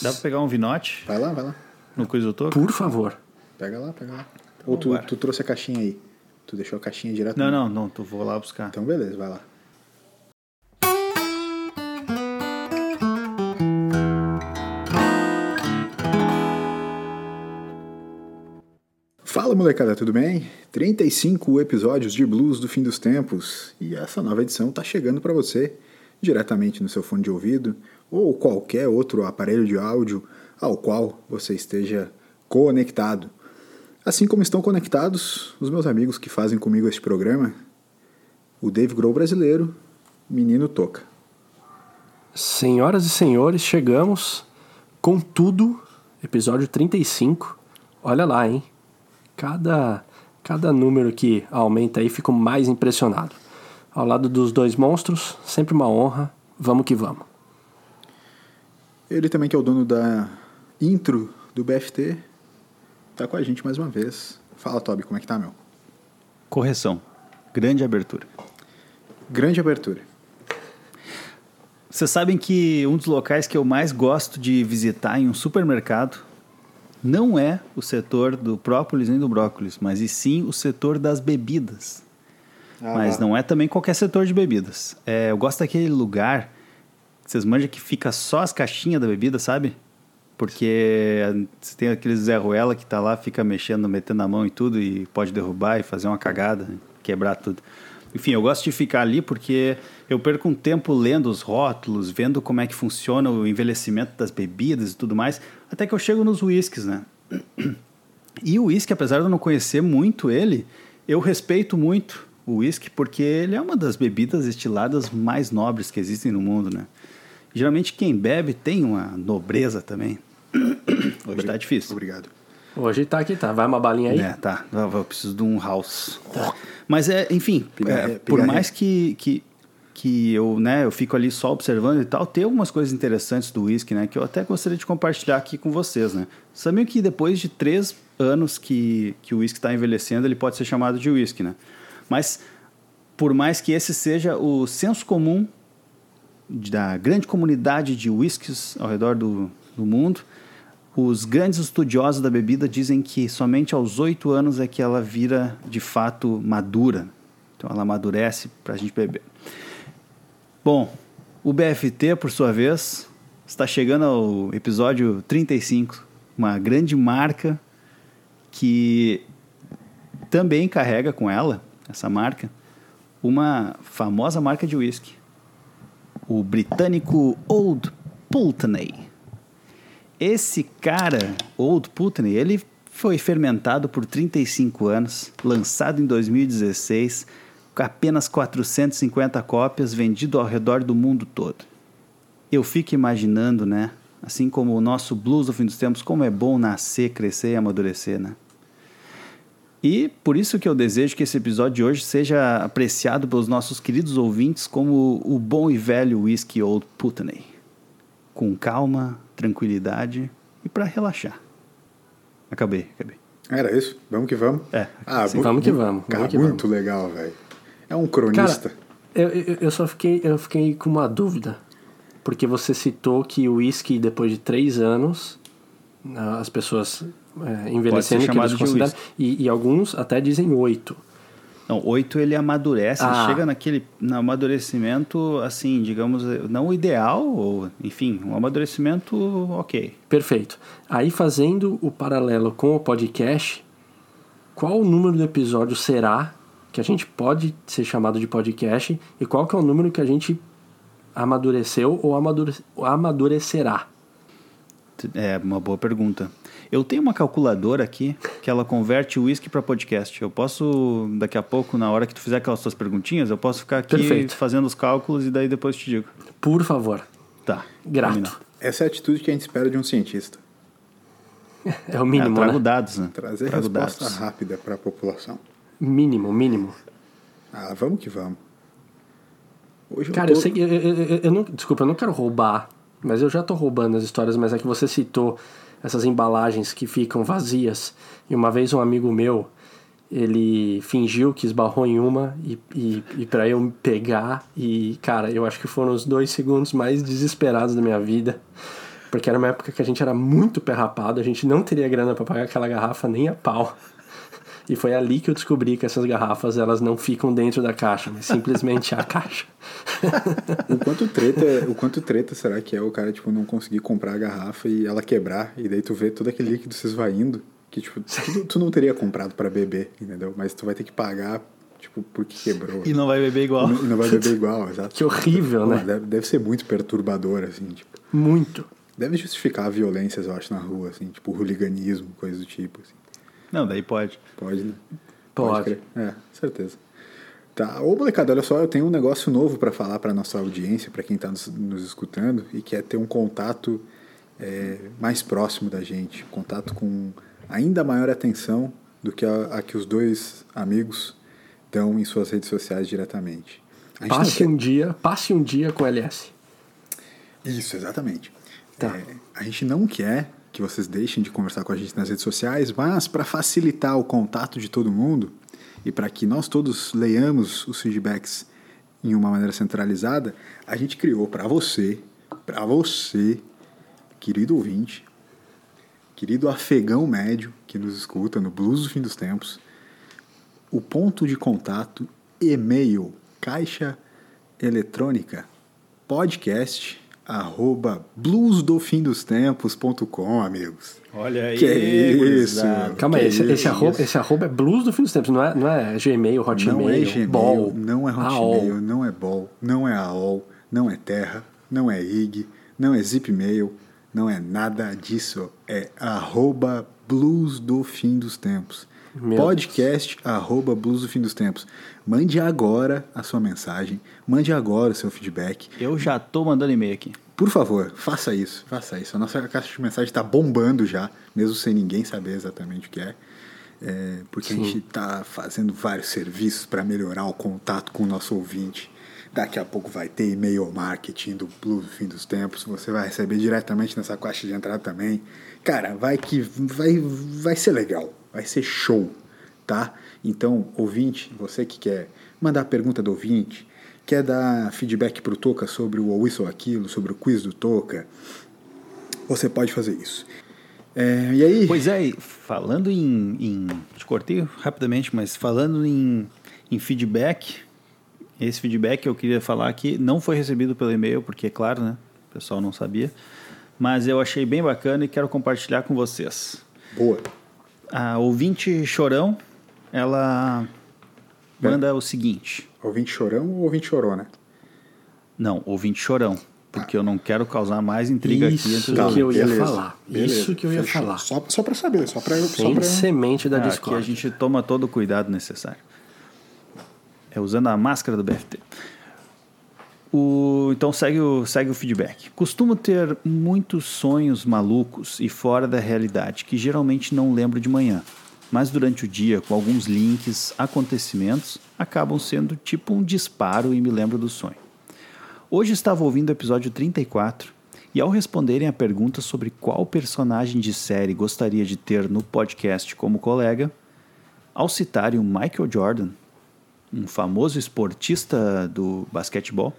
Dá pra pegar um vinote Vai lá, vai lá. no coisa do toco? Por favor. Pega lá, pega lá. Ou tu, tu trouxe a caixinha aí? Tu deixou a caixinha direto? Não, não, não, tu vou lá buscar. Então beleza, vai lá. Fala molecada, tudo bem? 35 episódios de Blues do Fim dos Tempos e essa nova edição tá chegando para você diretamente no seu fone de ouvido ou qualquer outro aparelho de áudio ao qual você esteja conectado. Assim como estão conectados os meus amigos que fazem comigo este programa, o Dave Grohl brasileiro, Menino Toca. Senhoras e senhores, chegamos com tudo, episódio 35. Olha lá, hein? Cada, cada número que aumenta aí, fico mais impressionado. Ao lado dos dois monstros, sempre uma honra. Vamos que vamos. Ele também que é o dono da intro do BFT, tá com a gente mais uma vez. Fala, Toby, como é que tá, meu? Correção. Grande abertura. Grande abertura. Vocês sabem que um dos locais que eu mais gosto de visitar em um supermercado não é o setor do própolis nem do brócolis, mas e sim o setor das bebidas. Ah, mas não é também qualquer setor de bebidas. É, eu gosto daquele lugar, vocês manjam que fica só as caixinhas da bebida, sabe? Porque você tem aquele Zé Ruela que tá lá, fica mexendo, metendo a mão e tudo, e pode derrubar e fazer uma cagada, quebrar tudo. Enfim, eu gosto de ficar ali porque eu perco um tempo lendo os rótulos, vendo como é que funciona o envelhecimento das bebidas e tudo mais, até que eu chego nos whiskies, né? E o whisky, apesar de eu não conhecer muito ele, eu respeito muito o whisky porque ele é uma das bebidas destiladas mais nobres que existem no mundo, né? Geralmente quem bebe tem uma nobreza também. Hoje tá difícil. Obrigado. Hoje tá aqui, tá? Vai uma balinha aí? É, tá. Eu eu preciso de um house. Mas é, enfim, é, por mais que, que, que eu, né, eu fico ali só observando e tal, tem algumas coisas interessantes do whisky, né, que eu até gostaria de compartilhar aqui com vocês, né. Sabiam que depois de três anos que, que o whisky está envelhecendo, ele pode ser chamado de whisky, né? Mas por mais que esse seja o senso comum da grande comunidade de whiskies ao redor do, do mundo, os grandes estudiosos da bebida dizem que somente aos oito anos é que ela vira de fato madura. Então ela amadurece para a gente beber. Bom, o BFT, por sua vez, está chegando ao episódio 35, uma grande marca que também carrega com ela, essa marca, uma famosa marca de whisky, o britânico Old Pulteney. Esse cara, Old Putney, ele foi fermentado por 35 anos, lançado em 2016, com apenas 450 cópias, vendido ao redor do mundo todo. Eu fico imaginando, né? Assim como o nosso blues do fim dos tempos, como é bom nascer, crescer e amadurecer, né? E por isso que eu desejo que esse episódio de hoje seja apreciado pelos nossos queridos ouvintes como o bom e velho whisky Old Putney com calma, tranquilidade e para relaxar. Acabei, acabei. Era isso? Vamos que vamos? É, Ah, sim, vamos que vamos, Cara, vamos que muito legal, velho. É um cronista. Cara, eu, eu, eu só fiquei, eu fiquei com uma dúvida. Porque você citou que o whisky, depois de três anos, ah, as pessoas é, envelhecendo, que eles de consideram, e, e alguns até dizem oito. Não, oito ele amadurece, ele Ah. chega naquele no amadurecimento, assim, digamos, não o ideal, ou, enfim, um amadurecimento ok. Perfeito. Aí fazendo o paralelo com o podcast, qual o número do episódio será que a gente pode ser chamado de podcast e qual que é o número que a gente amadureceu ou amadure, amadurecerá? É uma boa pergunta. Eu tenho uma calculadora aqui que ela converte o whisky para podcast. Eu posso, daqui a pouco, na hora que tu fizer aquelas suas perguntinhas, eu posso ficar aqui Perfeito. fazendo os cálculos e daí depois te digo. Por favor. Tá. Grato. combinado. Essa é a atitude que a gente espera de um cientista. É o É, mínimo, eu trago né? dados, né? Trazer trago resposta dados. rápida para a população. Mínimo, mínimo. Ah, vamos que vamos. Hoje Cara, eu eu tô... sei que. Eu, eu- eu- eu não, desculpa, eu não quero roubar, mas eu já tô roubando as histórias, mas é que você citou essas embalagens que ficam vazias. E uma vez um amigo meu, ele fingiu que esbarrou em uma e, e, e para eu pegar. E, cara, eu acho que foram os dois segundos mais desesperados da minha vida. Porque era uma época que a gente era muito perrapado, a gente não teria grana para pagar aquela garrafa nem a pau. E foi ali que eu descobri que essas garrafas elas não ficam dentro da caixa, mas simplesmente a caixa. o quanto treta, o quanto treta será que é o cara tipo não conseguir comprar a garrafa e ela quebrar e daí tu vê todo aquele líquido se esvaindo que tipo tu, tu não teria comprado para beber, entendeu? Mas tu vai ter que pagar tipo porque quebrou. E não vai beber igual. E não, vai beber igual, exato. Que horrível, né? Deve, deve ser muito perturbador assim, tipo. Muito. Deve justificar violências, eu acho, na rua, assim, tipo hooliganismo, coisa do tipo. Assim. Não, daí pode. Pode, né? Pode. crer. É, certeza. Tá. Ô, molecada, olha só, eu tenho um negócio novo para falar para nossa audiência, para quem está nos, nos, escutando e quer ter um contato é, mais próximo da gente, contato com ainda maior atenção do que a, a que os dois amigos dão em suas redes sociais diretamente. Passe quer... um dia, passe um dia com LS. Isso, exatamente. Tá. É, a gente não quer que vocês deixem de conversar com a gente nas redes sociais, mas para facilitar o contato de todo mundo e para que nós todos leiamos os feedbacks em uma maneira centralizada, a gente criou para você, para você, querido ouvinte, querido afegão médio que nos escuta no Blues do Fim dos Tempos, o ponto de contato e-mail, caixa eletrônica, podcast arroba bluesdofindostempos.com, amigos. Olha aí. Que isso. Calma aí, esse, esse, arroba, esse arroba é blues do fim dos tempos, não é, não é Gmail, Hotmail, não é Gmail, Ball, não é Hotmail, não é Ball, não é AOL, não é Terra, não é IG, não é Zipmail, não é nada disso. É arroba blues do fim dos tempos. Meu podcast Deus. arroba Blues do Fim dos Tempos. Mande agora a sua mensagem, mande agora o seu feedback. Eu já tô mandando e-mail aqui. Por favor, faça isso, faça isso. A nossa caixa de mensagem está bombando já, mesmo sem ninguém saber exatamente o que é. é porque Sim. a gente está fazendo vários serviços para melhorar o contato com o nosso ouvinte. Daqui a pouco vai ter e-mail marketing do Blues do Fim dos Tempos. Você vai receber diretamente nessa caixa de entrada também. Cara, vai que vai, vai ser legal vai ser show, tá? Então, ouvinte, você que quer mandar pergunta do ouvinte, quer dar feedback pro Toca sobre o ou isso ou aquilo, sobre o quiz do Toca, você pode fazer isso. É, e aí? Pois é, falando em, em. Te cortei rapidamente, mas falando em, em feedback, esse feedback eu queria falar que não foi recebido pelo e-mail, porque, é claro, né? O pessoal não sabia. Mas eu achei bem bacana e quero compartilhar com vocês. Boa a ouvinte chorão, ela é. manda o seguinte. Ouvinte chorão ou ouvinte chorona? Não, ouvinte chorão. Porque ah. eu não quero causar mais intriga Isso aqui entre os que eu ia beleza, falar. Beleza, Isso que eu ia falar. Só, só para saber, só para Sem pra... semente da ah, Discord. Aqui a gente toma todo o cuidado necessário. É usando a máscara do BFT. O, então segue o, segue o feedback. Costumo ter muitos sonhos malucos e fora da realidade que geralmente não lembro de manhã, mas durante o dia, com alguns links, acontecimentos, acabam sendo tipo um disparo e me lembro do sonho. Hoje estava ouvindo o episódio 34 e ao responderem a pergunta sobre qual personagem de série gostaria de ter no podcast como colega, ao citarem o Michael Jordan, um famoso esportista do basquetebol,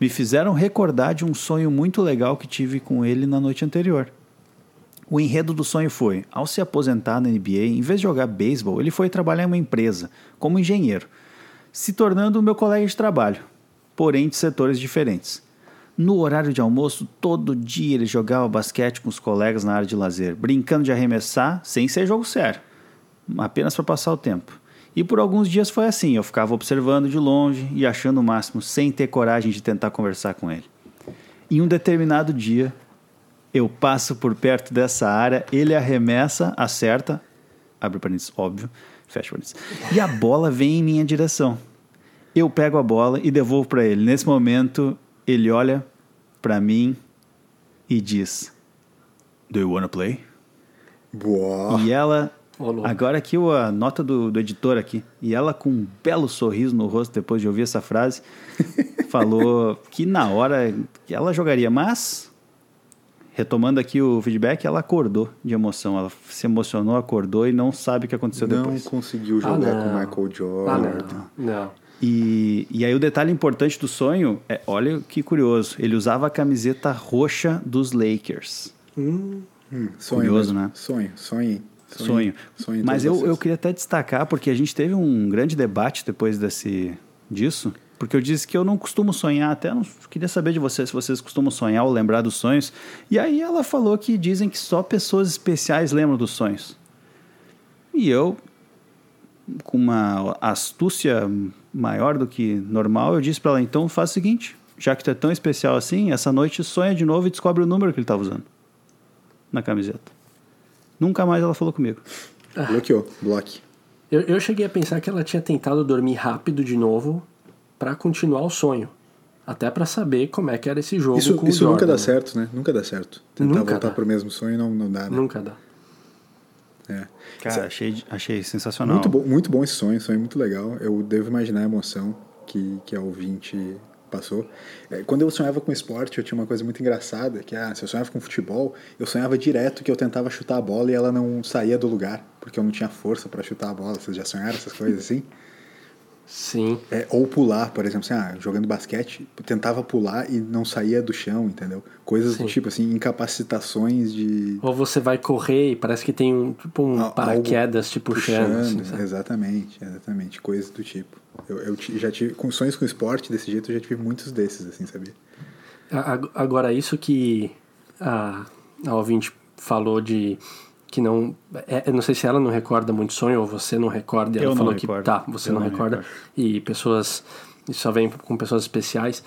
me fizeram recordar de um sonho muito legal que tive com ele na noite anterior. O enredo do sonho foi: ao se aposentar na NBA, em vez de jogar beisebol, ele foi trabalhar em uma empresa, como engenheiro, se tornando meu colega de trabalho, porém de setores diferentes. No horário de almoço, todo dia ele jogava basquete com os colegas na área de lazer, brincando de arremessar sem ser jogo sério, apenas para passar o tempo. E por alguns dias foi assim, eu ficava observando de longe e achando o máximo, sem ter coragem de tentar conversar com ele. Em um determinado dia, eu passo por perto dessa área, ele arremessa, acerta, abre parênteses, óbvio, fecha parênteses, e a bola vem em minha direção. Eu pego a bola e devolvo para ele. Nesse momento, ele olha para mim e diz: Do you wanna play? Boa. E ela Agora aqui a nota do, do, editor aqui. E ela com um belo sorriso no rosto depois de ouvir essa frase, falou que na hora ela jogaria, mas retomando aqui o feedback, ela acordou de emoção. Ela se emocionou, acordou e não sabe o que aconteceu não depois. Não conseguiu jogar ah, com Michael Jordan. Ah, não. não. E, e aí o detalhe importante do sonho é, olha que curioso, ele usava a camiseta roxa dos Lakers. Hum, sonho Curioso, mesmo. né? Sonho, sonho. Sonho. sonho Mas todos eu, eu queria até destacar, porque a gente teve um grande debate depois desse, disso, porque eu disse que eu não costumo sonhar, até não queria saber de vocês se vocês costumam sonhar ou lembrar dos sonhos. E aí ela falou que dizem que só pessoas especiais lembram dos sonhos. E eu, com uma astúcia maior do que normal, eu disse para ela, então faz o seguinte, já que tu é tão especial assim, essa noite sonha de novo e descobre o número que ele estava usando na camiseta. Nunca mais ela falou comigo. Bloqueou, bloque. Eu, eu cheguei a pensar que ela tinha tentado dormir rápido de novo pra continuar o sonho. Até pra saber como é que era esse jogo Isso, com isso o nunca dá né? certo, né? Nunca dá certo. Tentar Nunca voltar dá. pro mesmo sonho não, não dá, né? Nunca dá. É. Cara, achei, achei sensacional. Muito bom, muito bom esse sonho, sonho muito legal. Eu devo imaginar a emoção que, que a ouvinte passou. É, quando eu sonhava com esporte, eu tinha uma coisa muito engraçada, que ah, se eu sonhava com futebol, eu sonhava direto que eu tentava chutar a bola e ela não saía do lugar, porque eu não tinha força para chutar a bola. Vocês já sonharam essas coisas assim? Sim. É, ou pular, por exemplo, assim, ah, jogando basquete, tentava pular e não saía do chão, entendeu? Coisas Sim. do tipo assim, incapacitações de Ou você vai correr e parece que tem um, tipo um Al- paraquedas te algo puxando. assim, exatamente, exatamente, coisas do tipo. Eu, eu já tive com sonhos com esporte desse jeito, eu já tive muitos desses, assim, sabia? Agora, isso que a, a ouvinte falou de que não. é- eu não sei se ela não recorda muito sonho ou você não recorda. e Eu Ela não falou recordo. que tá, você Eu não, não recorda. recordo. E pessoas. Isso só vem com pessoas especiais.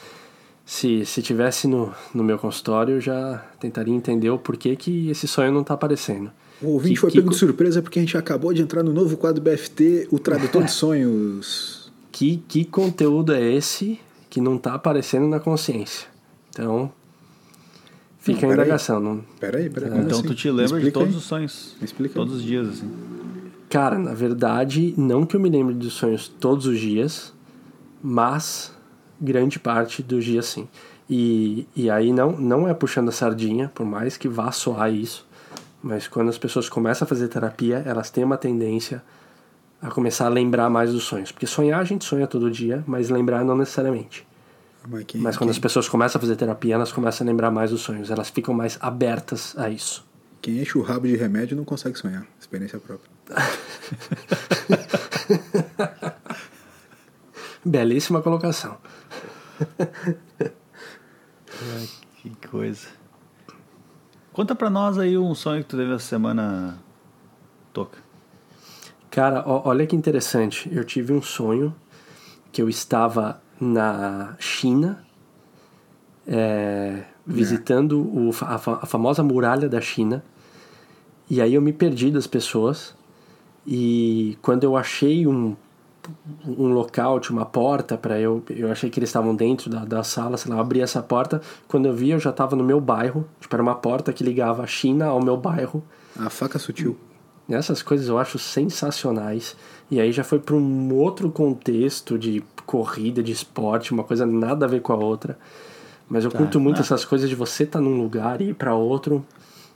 Se, se tivesse no, no meu consultório, eu já tentaria entender o porquê que esse sonho não tá aparecendo. O ouvinte Que- foi que pego de surpresa porque a gente acabou de entrar no novo quadro BFT, o Tradutor de Sonhos. Que, que conteúdo é esse que não tá aparecendo na consciência? Então, fica Não, a indagação. Não, Peraí, peraí. como Então assim? tu te lembra de Explica todos aí. os sonhos. Explica Todos aí. os dias, assim. Cara, na verdade, não que eu me lembre dos sonhos todos os dias, mas grande parte dos dias sim. E, e aí não, não é puxando a sardinha, por mais que vá soar isso, mas quando as pessoas começam a fazer terapia, elas têm uma tendência a começar a lembrar mais dos sonhos. Porque sonhar a gente sonha todo dia, mas lembrar não necessariamente. Mas, quem, Mas quando quem, as pessoas começam a fazer terapia, elas começam a lembrar mais dos sonhos, elas ficam mais abertas a isso. quem enche o rabo de remédio não consegue sonhar. Experiência própria. Belíssima colocação. Que coisa. Conta pra nós aí um sonho que tu teve essa semana, Toca. Cara, ó- olha que interessante. Eu tive um sonho que eu estava na China, é, visitando o a, a famosa muralha da China. E aí eu me perdi das pessoas. E quando eu achei um, um local, tinha uma porta para eu. Eu achei que eles estavam dentro da, da sala, sei lá, eu abri essa porta. Quando eu vi, eu já estava no meu bairro. Tipo, era uma porta que ligava a China ao meu bairro. A faca sutil. Essas coisas eu acho sensacionais. E aí já foi para um outro contexto de corrida, de esporte, uma coisa nada a ver com a outra. Mas eu curto muito ah. essas coisas de você estar num lugar e ir para outro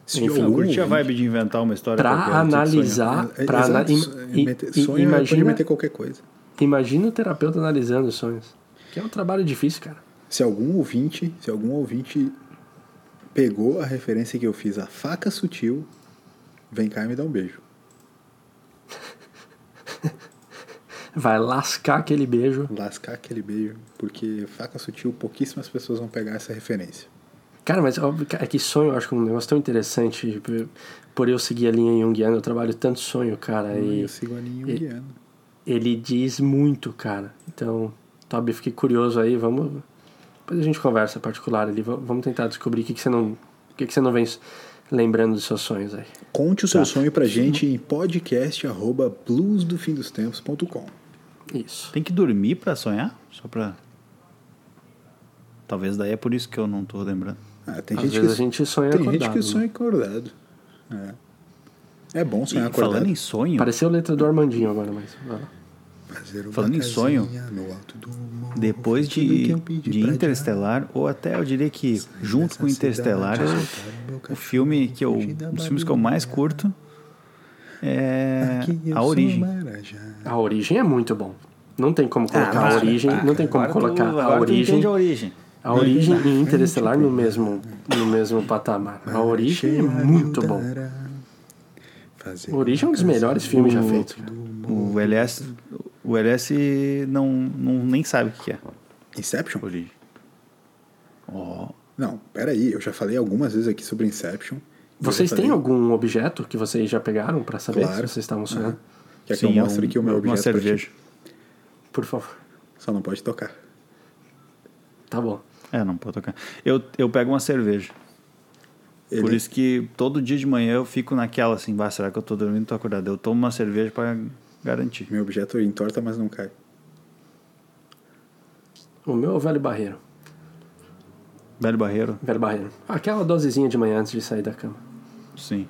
Se Enfim, Eu curti a vibe de inventar uma história para analisar, É, para ana é, meter- i- sonho é- pode imagina, meter qualquer coisa. imagina o terapeuta analisando os sonhos. Que é um trabalho difícil, cara. Se algum ouvinte, se algum ouvinte pegou a referência que eu fiz, a faca sutil, vem cá e me dá um beijo. Vai lascar aquele beijo. Lascar aquele beijo, porque faca sutil, pouquíssimas pessoas vão pegar essa referência. Cara, mas óbvio que- é que sonho eu acho um negócio tão interessante. tipo, Por eu seguir a linha junguiana, eu trabalho tanto sonho, cara. E eu sigo a linha junguiana. ele diz muito, cara. Então, Toby, fiquei curioso aí. Vamos. Depois a gente conversa particular ali. va- Vamos tentar descobrir o que, que você não. O que, que você não vem lembrando dos seus sonhos aí. Conte o seu Tá. sonho pra gente em podcast arroba bluesdofindostempos.com. Isso. Tem que dormir pra sonhar? Só pra... Talvez daí é por isso que eu não tô lembrando. Ah, tem Às gente vezes que a gente sonha tem acordado. gente que né? sonha acordado. É. É bom sonhar E acordado. falando em sonho, Pareceu a letra do Armandinho agora, mas. Falando em sonho, no alto do morro, depois de, de Interestelar, ou até eu diria que junto com Interestelar, o filme que eu, um dos filmes que eu mais curto é A Origem. A origem é muito bom. Não tem como colocar Ah, a origem, ah, não tem como agora tu- colocar agora a tu origem, a origem. a origem e Interestelar no mesmo, no mesmo patamar. A origem é muito bom. A origem é um dos melhores filmes já feitos. O LS, o LS não, não nem sabe o que é Inception? origem. Ó, Não, peraí, eu já falei algumas vezes aqui sobre Inception. Vocês têm algum objeto que vocês já pegaram pra saber Claro. se vocês estavam sonhando? Quer que sim, eu mostre é um- aqui o meu uma objeto ti? cerveja. Por favor. Só não pode tocar. Tá bom. É, não pode tocar. Eu, eu pego uma cerveja. Ele- Por isso que todo dia de manhã eu fico naquela assim, bah, será que eu tô dormindo ou tô acordado? Eu tomo uma cerveja pra garantir. Meu objeto entorta, mas não cai. O meu é o velho barreiro. Velho Barreiro, Velho barreiro. Aquela dosezinha de manhã antes de sair da cama. Sim.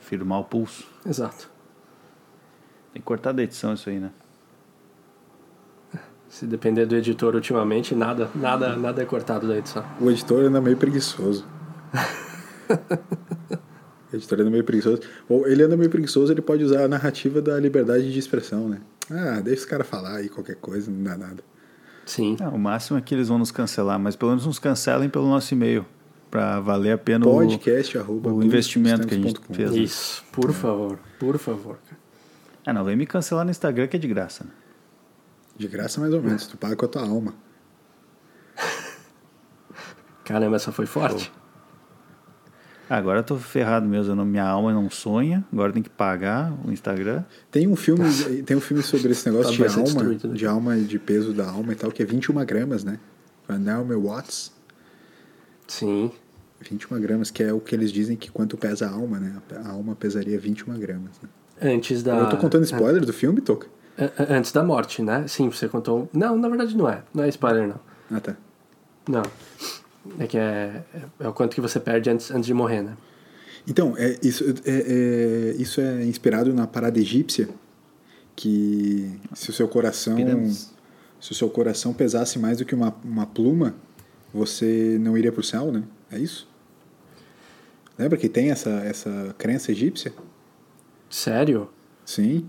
Firmar o pulso. Exato. Tem que cortar da edição isso aí, né? Se depender do editor ultimamente, nada, nada, nada é cortado da edição. O editor anda meio preguiçoso. o editor anda meio preguiçoso. Ou ele anda meio preguiçoso, ele pode usar a narrativa da liberdade de expressão, né? Ah, deixa os caras falar aí qualquer coisa, não dá nada. Sim. Ah, o máximo é que eles vão nos cancelar, mas pelo menos nos cancelem pelo nosso e-mail. Pra valer a pena o- Podcast, arroba, o investimento que a gente fez. né? Isso. Por favor. Por favor. cara. Ah, não, vem me cancelar no Instagram que é de graça. Né? De graça mais ou menos, tu paga com a tua alma. Caramba, essa foi forte. Ah, agora eu tô ferrado mesmo, eu não- minha alma não sonha, agora tem que pagar o Instagram. Tem um filme, tem um filme sobre esse negócio Vai de ser alma, destruído, né? de alma e de peso da alma e tal, que é 21 gramas, né? Naomi Watts, Sim. 21 gramas, que é o que eles dizem que quanto pesa a alma, né? A alma pesaria 21 gramas. Né? Antes da. Eu tô contando spoiler do filme, Toca? a- a- Antes da morte, né? Sim, você contou. Não, na verdade não é. Não é spoiler, não. Ah, tá. Não. É que é, é o quanto que você perde antes, antes de morrer, né? Então, é, isso, é, é- isso é inspirado na parada egípcia, que se o seu coração Pirâmides. se o seu coração pesasse mais do que uma, uma pluma, você não iria pro céu, né? É isso? Lembra que tem essa, essa crença egípcia? Sério? Sim.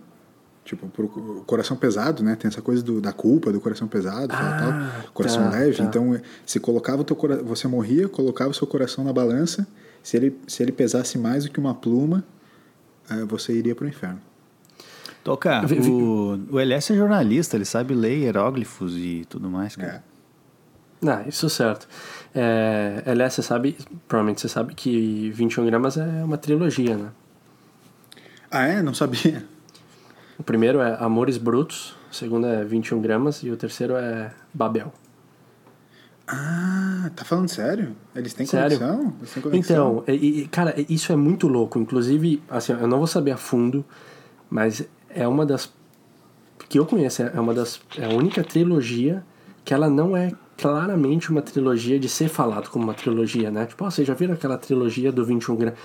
Tipo, pro o coração pesado, né? Tem essa coisa do, da culpa, do coração pesado, tal, Ah, tal. Coração tá, leve. tá. Então, se colocava o teu cora- você morria, colocava o seu coração na balança. Se ele, se ele pesasse mais do que uma pluma, eh, você iria pro inferno. Toca, o, o LS é jornalista, ele sabe ler hieróglifos e tudo mais, cara. É. Não, isso certo. É, aliás, você sabe, provavelmente você sabe que 21 gramas é uma trilogia, né? Ah, é? Não sabia. O primeiro é Amores Brutos, o segundo é 21 gramas e o terceiro é Babel. Ah, tá falando sério? Eles têm Sério? conexão? Eles têm conexão? Então, e, e, cara, isso é muito louco. Inclusive, assim, eu não vou saber a fundo, mas é uma das que eu conheço, é uma das é a única trilogia que ela não é claramente uma trilogia de ser falado como uma trilogia, né? Tipo, ó, vocês já viram aquela trilogia do 21 gramas?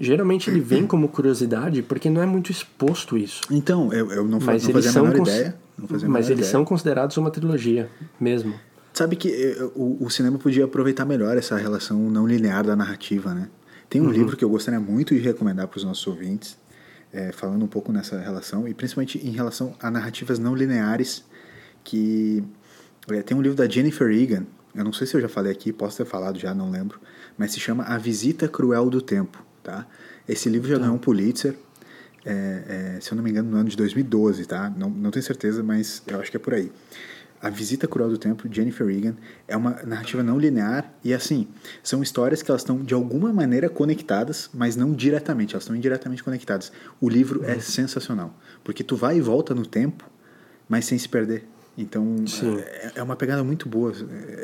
Geralmente ele vem como curiosidade porque não é muito exposto isso. Então, eu, eu não, fa Mas não fazia a menor cons- ideia. A mas eles ideia. são considerados uma trilogia mesmo. Sabe que eh, o, o cinema podia aproveitar melhor essa relação não linear da narrativa, né? Tem Uhum. um livro que eu gostaria muito de recomendar para os nossos ouvintes, eh, falando um pouco nessa relação, e principalmente em relação a narrativas não lineares, que tem um livro da Jennifer Egan, eu não sei se eu já falei aqui, posso ter falado já, não lembro, mas se chama A Visita Cruel do Tempo, tá? Esse livro já ganhou um Pulitzer, é, é, se eu não me engano, no ano de 2012, tá? Não, não tenho certeza, mas eu acho que é por aí. A Visita Cruel do Tempo, Jennifer Egan, é uma narrativa não linear e, assim, são histórias que elas estão de alguma maneira conectadas, mas não diretamente, elas estão indiretamente conectadas. O livro é sensacional, porque tu vai e volta no tempo, mas sem se perder. Então, é, é uma pegada muito boa,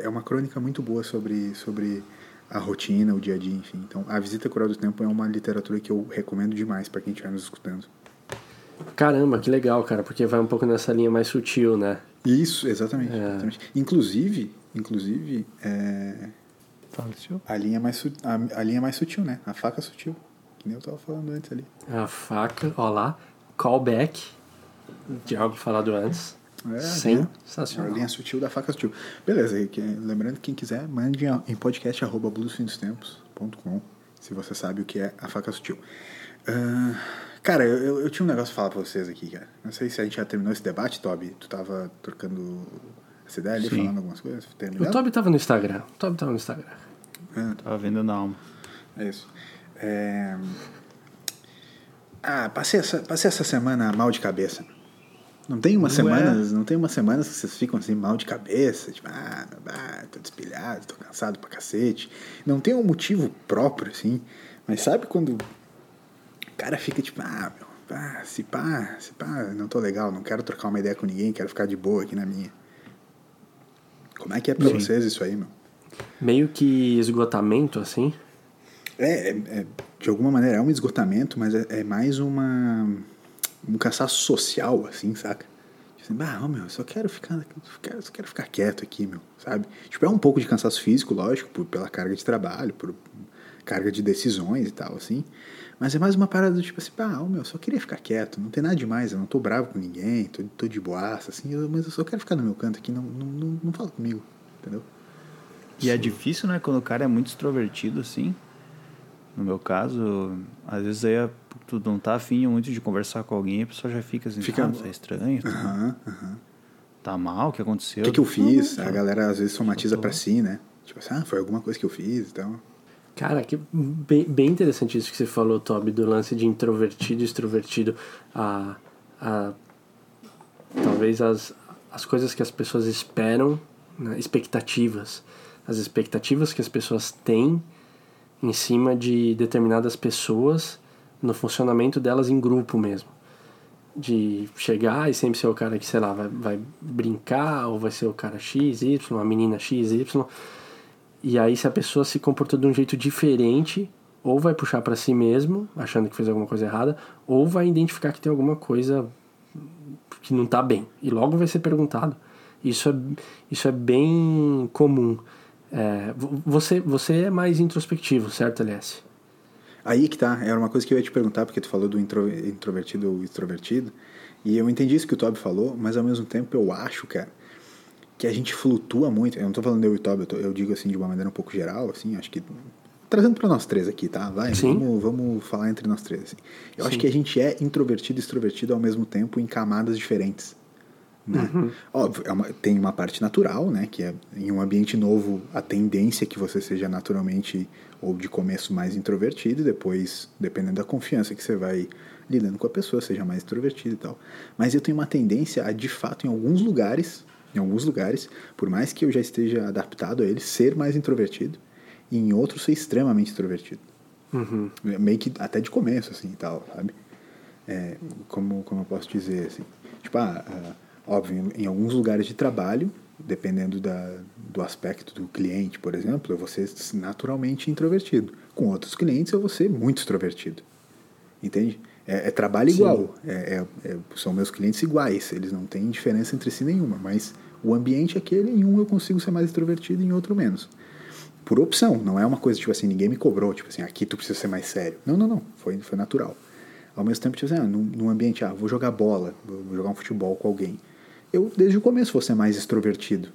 é uma crônica muito boa sobre, sobre a rotina, o dia a dia, enfim. Então, A Visita Cruel do Tempo é uma literatura que eu recomendo demais para quem estiver nos escutando. Caramba, que legal, cara, porque vai um pouco nessa linha mais sutil, né? Isso, exatamente. É. exatamente. Inclusive, inclusive é, a, linha mais su- a, a linha mais sutil, né? A faca sutil. Que nem eu tava falando antes ali. A faca, ó lá, callback de algo falado antes. É, a Sensacional. linha, a linha sutil da faca sutil. Beleza, e que- lembrando que quem quiser, mande em- podcast arroba bluesfindostempos.com se você sabe o que é a faca sutil. Ah, Cara, eu, eu, eu tinha um negócio pra falar pra vocês aqui, cara. Não sei se a gente já terminou esse debate, Toby. Tu tava trocando essa ideia ali, Sim. falando algumas coisas? O Terminando? Toby tava no Instagram. O Toby tava no Instagram. Tava vendo na alma. É isso. É... Ah, passei essa, passei essa semana mal de cabeça. Não tem umas Ué? semanas, não tem umas semanas que vocês ficam assim mal de cabeça, tipo, ah, ah, tô despilhado, tô cansado pra cacete. Não tem um motivo próprio, assim, mas sabe quando o cara fica tipo, ah, meu, pá, se pá, se pá, não tô legal, não quero trocar uma ideia com ninguém, quero ficar de boa aqui na minha. Como é que é pra Sim. vocês isso aí, meu? Meio que esgotamento, assim. É, é- é, de alguma maneira é um esgotamento, mas é, é mais uma um cansaço social, assim, saca? Tipo assim, ah, meu, eu só quero ficar, só quero, só quero ficar quieto aqui, meu, sabe? Tipo, é um pouco de cansaço físico, lógico, por, pela carga de trabalho, por carga de decisões e tal, assim. Mas é mais uma parada do tipo assim, ah, meu, eu só queria ficar quieto, não tem nada demais, eu não tô bravo com ninguém, tô, tô de boaça, assim, eu- mas eu só quero ficar no meu canto aqui, não, não, não, não fala comigo, entendeu? E é difícil, né? Quando o cara é muito extrovertido, assim. No meu caso, às vezes aí tu não tá afim muito de conversar com alguém, a pessoa já fica assim, Fica- ah, isso é estranho, tá, Aham, aham. tá mal, o que aconteceu? O que, que eu fiz? Não, A galera às vezes somatiza tô- pra si, né? Tipo assim, ah, foi alguma coisa que eu fiz e tal. Cara, que bem, bem interessante isso que você falou, Toby, do lance de introvertido e extrovertido. A, a, talvez as, as coisas que as pessoas esperam, né, expectativas. As expectativas que as pessoas têm em cima de determinadas pessoas no funcionamento delas em grupo mesmo. De chegar e sempre ser o cara que, sei lá, vai, vai brincar, ou vai ser o cara X, Y, a menina X, Y. E aí, se a pessoa se comportou de um jeito diferente, ou vai puxar pra si mesmo, achando que fez alguma coisa errada, ou vai identificar que tem alguma coisa que não tá bem. E logo vai ser perguntado. Isso é, isso é bem comum. É, vo- você, você é mais introspectivo, certo, LS? Aí que tá, era uma coisa que eu ia te perguntar, porque tu falou do intro, introvertido ou extrovertido, e eu entendi isso que o Toby falou, mas ao mesmo tempo eu acho, cara, que a gente flutua muito. Eu não tô falando eu e o Toby, eu, tô- eu digo assim de uma maneira um pouco geral, assim, acho que. Trazendo pra nós três aqui, tá? Vai, Sim. vamos, vamos falar entre nós três. Assim. Eu acho Sim. que a gente é introvertido e extrovertido ao mesmo tempo em camadas diferentes. Né? Óbvio, é uma- tem uma parte natural, né? Que é em um ambiente novo a tendência é que você seja naturalmente ou de começo mais introvertido e depois, dependendo da confiança que você vai lidando com a pessoa, seja mais extrovertido e tal. Mas eu tenho uma tendência a, de fato, em alguns lugares, em alguns lugares, por mais que eu já esteja adaptado a ele, ser mais introvertido e em outros ser extremamente extrovertido. Uhum. Meio que até de começo, assim, e tal, sabe? É, como, como eu posso dizer, assim. Tipo, ah, ah, óbvio, em alguns lugares de trabalho, dependendo da, do aspecto do cliente, por exemplo, eu vou ser naturalmente introvertido. Com outros clientes, eu vou ser muito extrovertido. Entende? É, é trabalho Sim. igual. É, é- é- são meus clientes iguais. Eles não têm diferença entre si nenhuma. Mas o ambiente é aquele, em um eu consigo ser mais extrovertido, em outro menos. Por opção, não é uma coisa tipo assim, ninguém me cobrou, tipo assim, aqui tu precisa ser mais sério. Não, não, não. Foi, foi natural. Ao mesmo tempo, tipo assim, ah, num, num ambiente, ah, vou jogar bola, vou jogar um futebol com alguém. Eu, desde o começo, vou ser mais extrovertido.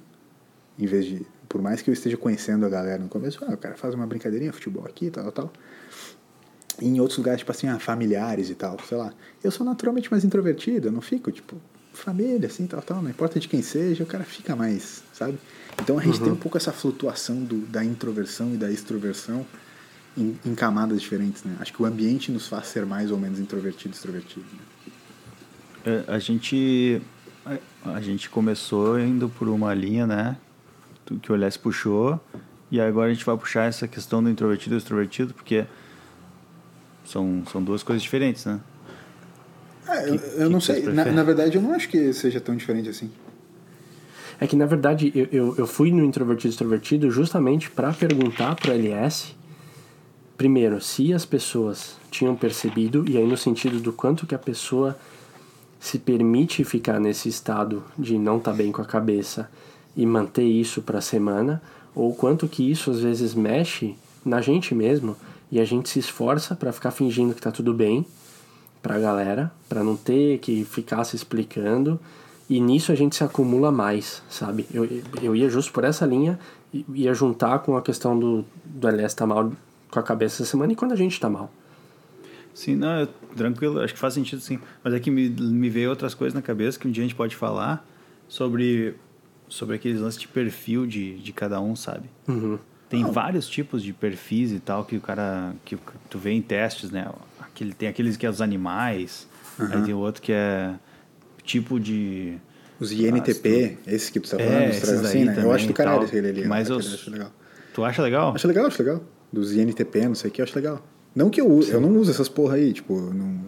Em vez de, por mais que eu esteja conhecendo a galera no começo, ah, o cara faz uma brincadeirinha, futebol aqui, tal, tal. E em outros lugares, tipo assim, ah, familiares e tal, sei lá. Eu sou naturalmente mais introvertido, eu não fico, tipo, família, assim, tal, tal, não importa de quem seja, o cara fica mais, sabe? Então a gente tem um pouco essa flutuação do, da introversão e da extroversão em, em camadas diferentes, né? Acho que o ambiente nos faz ser mais ou menos introvertido extrovertido. Né? É, A gente, a, gente começou indo por uma linha, né? Que o LS puxou. E agora a gente vai puxar essa questão do introvertido e extrovertido, porque são, são duas coisas diferentes, né? É, eu, Que- eu que não que sei. Na, na verdade, eu não acho que seja tão diferente assim. É que, na verdade, eu, eu, eu fui no introvertido e extrovertido justamente para perguntar pro LS, primeiro, se as pessoas tinham percebido, e aí no sentido do quanto que a pessoa se permite ficar nesse estado de não estar bem com a cabeça e manter isso para a semana, ou quanto que isso às vezes mexe na gente mesmo e a gente se esforça para ficar fingindo que tá tudo bem pra galera, pra não ter que ficar se explicando. E nisso a gente se acumula mais, sabe? Eu, eu ia justo por essa linha, ia juntar com a questão do, do LS tá mal com a cabeça essa semana e quando a gente tá mal. Sim, não, eu, tranquilo, acho que faz sentido sim. Mas é que me, me veio outras coisas na cabeça que um dia a gente pode falar sobre, sobre aqueles lances de perfil de, de cada um, sabe? Uhum. Tem vários tipos de perfis e tal que o cara. que tu vê em testes, né? Aquele, tem aqueles que é os animais, aí tem outro que é tipo de. Os INTP, esse que tu tá É, falando, os esses trans- assim, aí né? Eu acho do caralho aquele ali. Mas eu acho legal. Tu acha legal? Acho legal, acho legal. Dos INTP, não sei o que, eu acho legal. Não que eu use, eu não uso essas porra aí, tipo, não,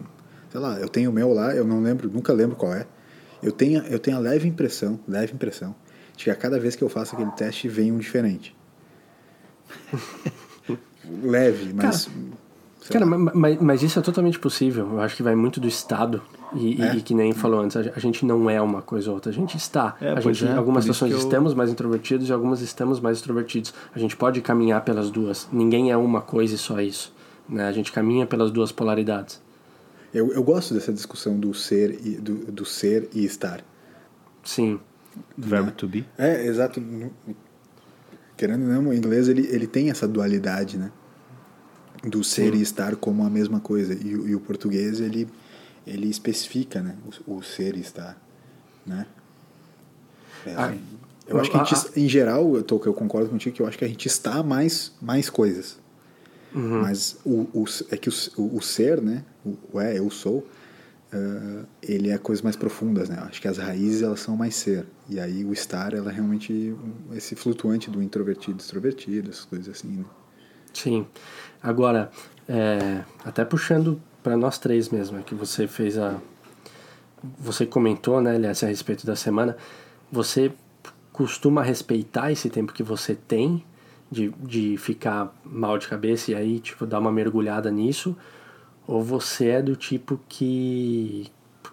sei lá, eu tenho o meu lá, eu não lembro, nunca lembro qual é. Eu tenho, eu tenho a leve impressão, leve impressão, de que a cada vez que eu faço aquele teste vem um diferente. leve, mas. Cara, lá. ma- ma- mas, isso é totalmente possível. Eu acho que vai muito do estado. E, É? e que nem falou antes, a a gente não é uma coisa ou outra. A gente está. É, a gente, é, em algumas situações eu- estamos mais introvertidos e algumas estamos mais extrovertidos. A gente pode caminhar pelas duas. Ninguém é uma coisa e só isso. Né? A gente caminha pelas duas polaridades. eu, eu gosto dessa discussão do ser e, do, do ser e estar. Sim. Do verbo to be? É, exato. Querendo ou não, o inglês ele, ele tem essa dualidade, né? Do ser e estar como a mesma coisa. E, o- e o português, ele, ele especifica, né? O, o ser e estar, né? É, Ah, eu acho que a gente, ah, em geral, eu, tô, eu concordo contigo que eu acho que a gente está mais, mais coisas. Mas o, o, é que o, o, ser, né? O, é, eu sou, ah, ele é coisas mais profundas, né? Acho que as raízes elas são mais ser. E aí o estar, ela é realmente esse flutuante do introvertido, extrovertido, essas coisas assim, né? Sim. Agora, é, até puxando para nós três mesmo, é que você fez a. Você comentou, né, aliás, a respeito da semana. Você costuma respeitar esse tempo que você tem de, de ficar mal de cabeça e aí, tipo, dar uma mergulhada nisso? Ou você é do tipo que.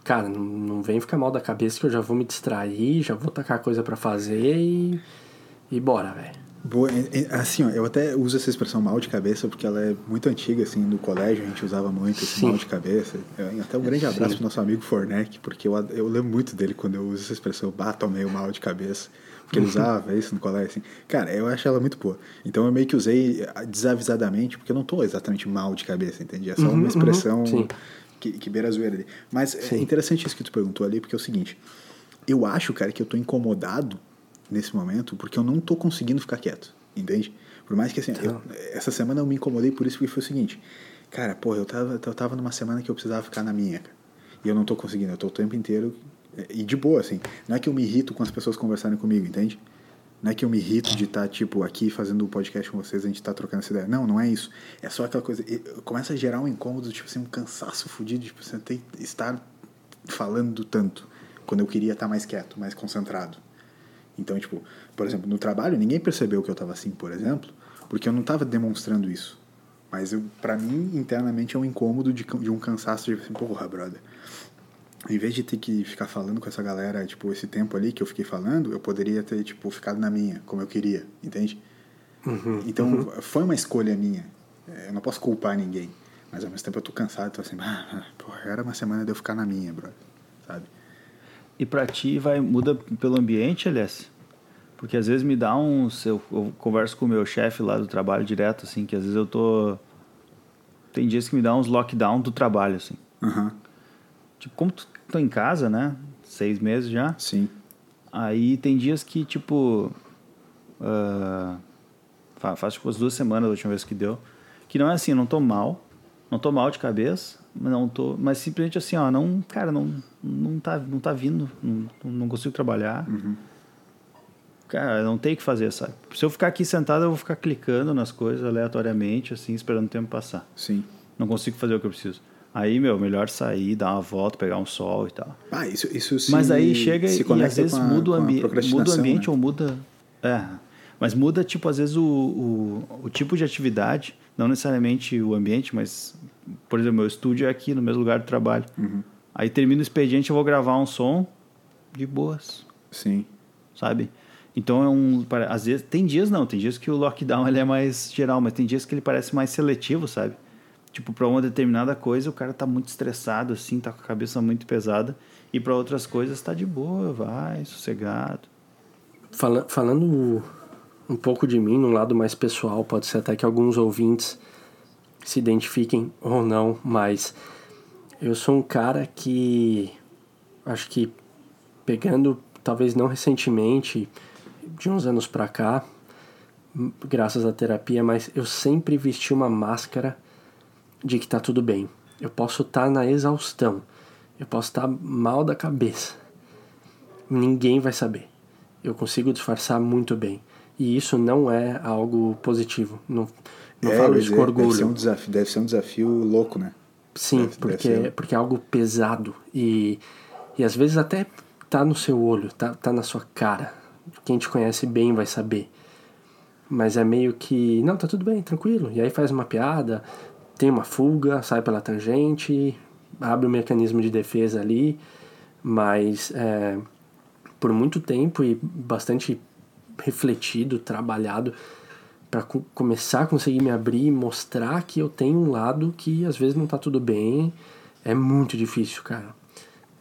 Cara, não, não vem ficar mal da cabeça que eu já vou me distrair, já vou tacar coisa para fazer e. E bora, velho. Boa, é- é- assim, ó, eu até uso essa expressão mal de cabeça porque ela é muito antiga, assim, no colégio a gente usava muito esse Sim. mal de cabeça. Eu- até um grande abraço pro nosso amigo Fornec, porque eu, eu lembro muito dele quando eu uso essa expressão, bah, tomei o mal de cabeça. Porque ele usava isso no colégio, assim. Cara, eu acho ela muito boa. Então eu meio que usei desavisadamente, porque eu não tô exatamente mal de cabeça, entende? É só Uhum, uma expressão uhum, sim. que, que beira a zoeira ali. Mas é interessante isso que tu perguntou ali, porque é o seguinte. Eu acho, cara, que eu tô incomodado nesse momento porque eu não tô conseguindo ficar quieto, entende? Por mais que assim, eu- essa semana eu me incomodei por isso porque foi o seguinte. Cara, pô, eu tava, eu tava numa semana que eu precisava ficar na minha, cara. E eu não tô conseguindo, eu tô o tempo inteiro e de boa, assim. Não é que eu me irrito com as pessoas conversarem comigo, entende? Não é que eu me irrito de estar, tipo, aqui fazendo o podcast com vocês, a gente tá trocando essa ideia. Não, não é isso. É só aquela coisa. Começa a gerar um incômodo, tipo assim, um cansaço fudido, tipo, você tem que estar falando tanto. Quando eu queria estar mais quieto, mais concentrado. Então, tipo, por exemplo, no trabalho, ninguém percebeu que eu tava assim, por exemplo, porque eu não tava demonstrando isso. Mas para mim, internamente é um incômodo de, de um cansaço de assim, porra, brother. Em vez de ter que ficar falando com essa galera, tipo, esse tempo ali que eu fiquei falando, eu poderia ter, tipo, ficado na minha, como eu queria, entende? então, foi uma escolha minha. É, Eu não posso culpar ninguém. Mas ao mesmo tempo eu tô cansado, tô assim, ah, porra, era uma semana de eu ficar na minha, brother. Sabe? E pra ti vai muda pelo ambiente, aliás? Porque às vezes me dá uns. Eu, eu converso com o meu chefe lá do trabalho direto, assim, que às vezes eu tô. Tem dias que me dá uns lockdown do trabalho, assim. Aham, Tipo, como tu tô em casa, né? Seis meses já. sim. Aí tem dias que, tipo. ah, fa- faz tipo umas duas semanas a última vez que deu. Que não é assim, não tô mal. Não tô mal de cabeça. Não tô. Mas simplesmente assim, ó, não. Cara, não, não, tá, não tá vindo. Não, não consigo trabalhar. Cara, não tem o que fazer, sabe? Se eu ficar aqui sentado, eu vou ficar clicando nas coisas aleatoriamente, assim, esperando o tempo passar. Sim. Não consigo fazer o que eu preciso. Aí, meu, melhor sair, dar uma volta, pegar um sol e tal. Ah, isso, isso se, Mas aí chega e conecta às vezes a- muda, o com a ambi muda o procrastinação, ambiente né? ou muda. É. Mas muda, tipo, às vezes o, o, o tipo de atividade, não necessariamente o ambiente, mas, por exemplo, meu estúdio é aqui no mesmo lugar de trabalho. Uhum. Aí termina o expediente, eu vou gravar um som de boas, Sim. sabe? Então é um. Às vezes. Tem dias não, tem dias que o lockdown ele é mais geral, mas tem dias que ele parece mais seletivo, sabe? Tipo, para uma determinada coisa o cara tá muito estressado, assim, tá com a cabeça muito pesada. E para outras coisas tá de boa, vai, sossegado. Fala- falando um pouco de mim, num lado mais pessoal, pode ser até que alguns ouvintes se identifiquem ou não, mas eu sou um cara que acho que pegando talvez não recentemente, de uns anos pra cá, graças à terapia, mas eu sempre vesti uma máscara de que tá tudo bem. Eu posso estar tá na exaustão, eu posso estar tá mal da cabeça. Ninguém vai saber. Eu consigo disfarçar muito bem. E isso não é algo positivo. Não, não é, falo isso com orgulho. Deve ser, um desafio, deve ser um desafio louco, né? Sim, deve, porque, deve ser... porque é algo pesado. E, e às vezes até tá no seu olho, tá, tá na sua cara. Quem te conhece bem vai saber. Mas é meio que, não, tá tudo bem, tranquilo. E aí faz uma piada, tem uma fuga, sai pela tangente, abre o um mecanismo de defesa ali. Mas é, por muito tempo e bastante refletido, trabalhado, para co começar a conseguir me abrir e mostrar que eu tenho um lado que às vezes não tá tudo bem, é muito difícil, cara.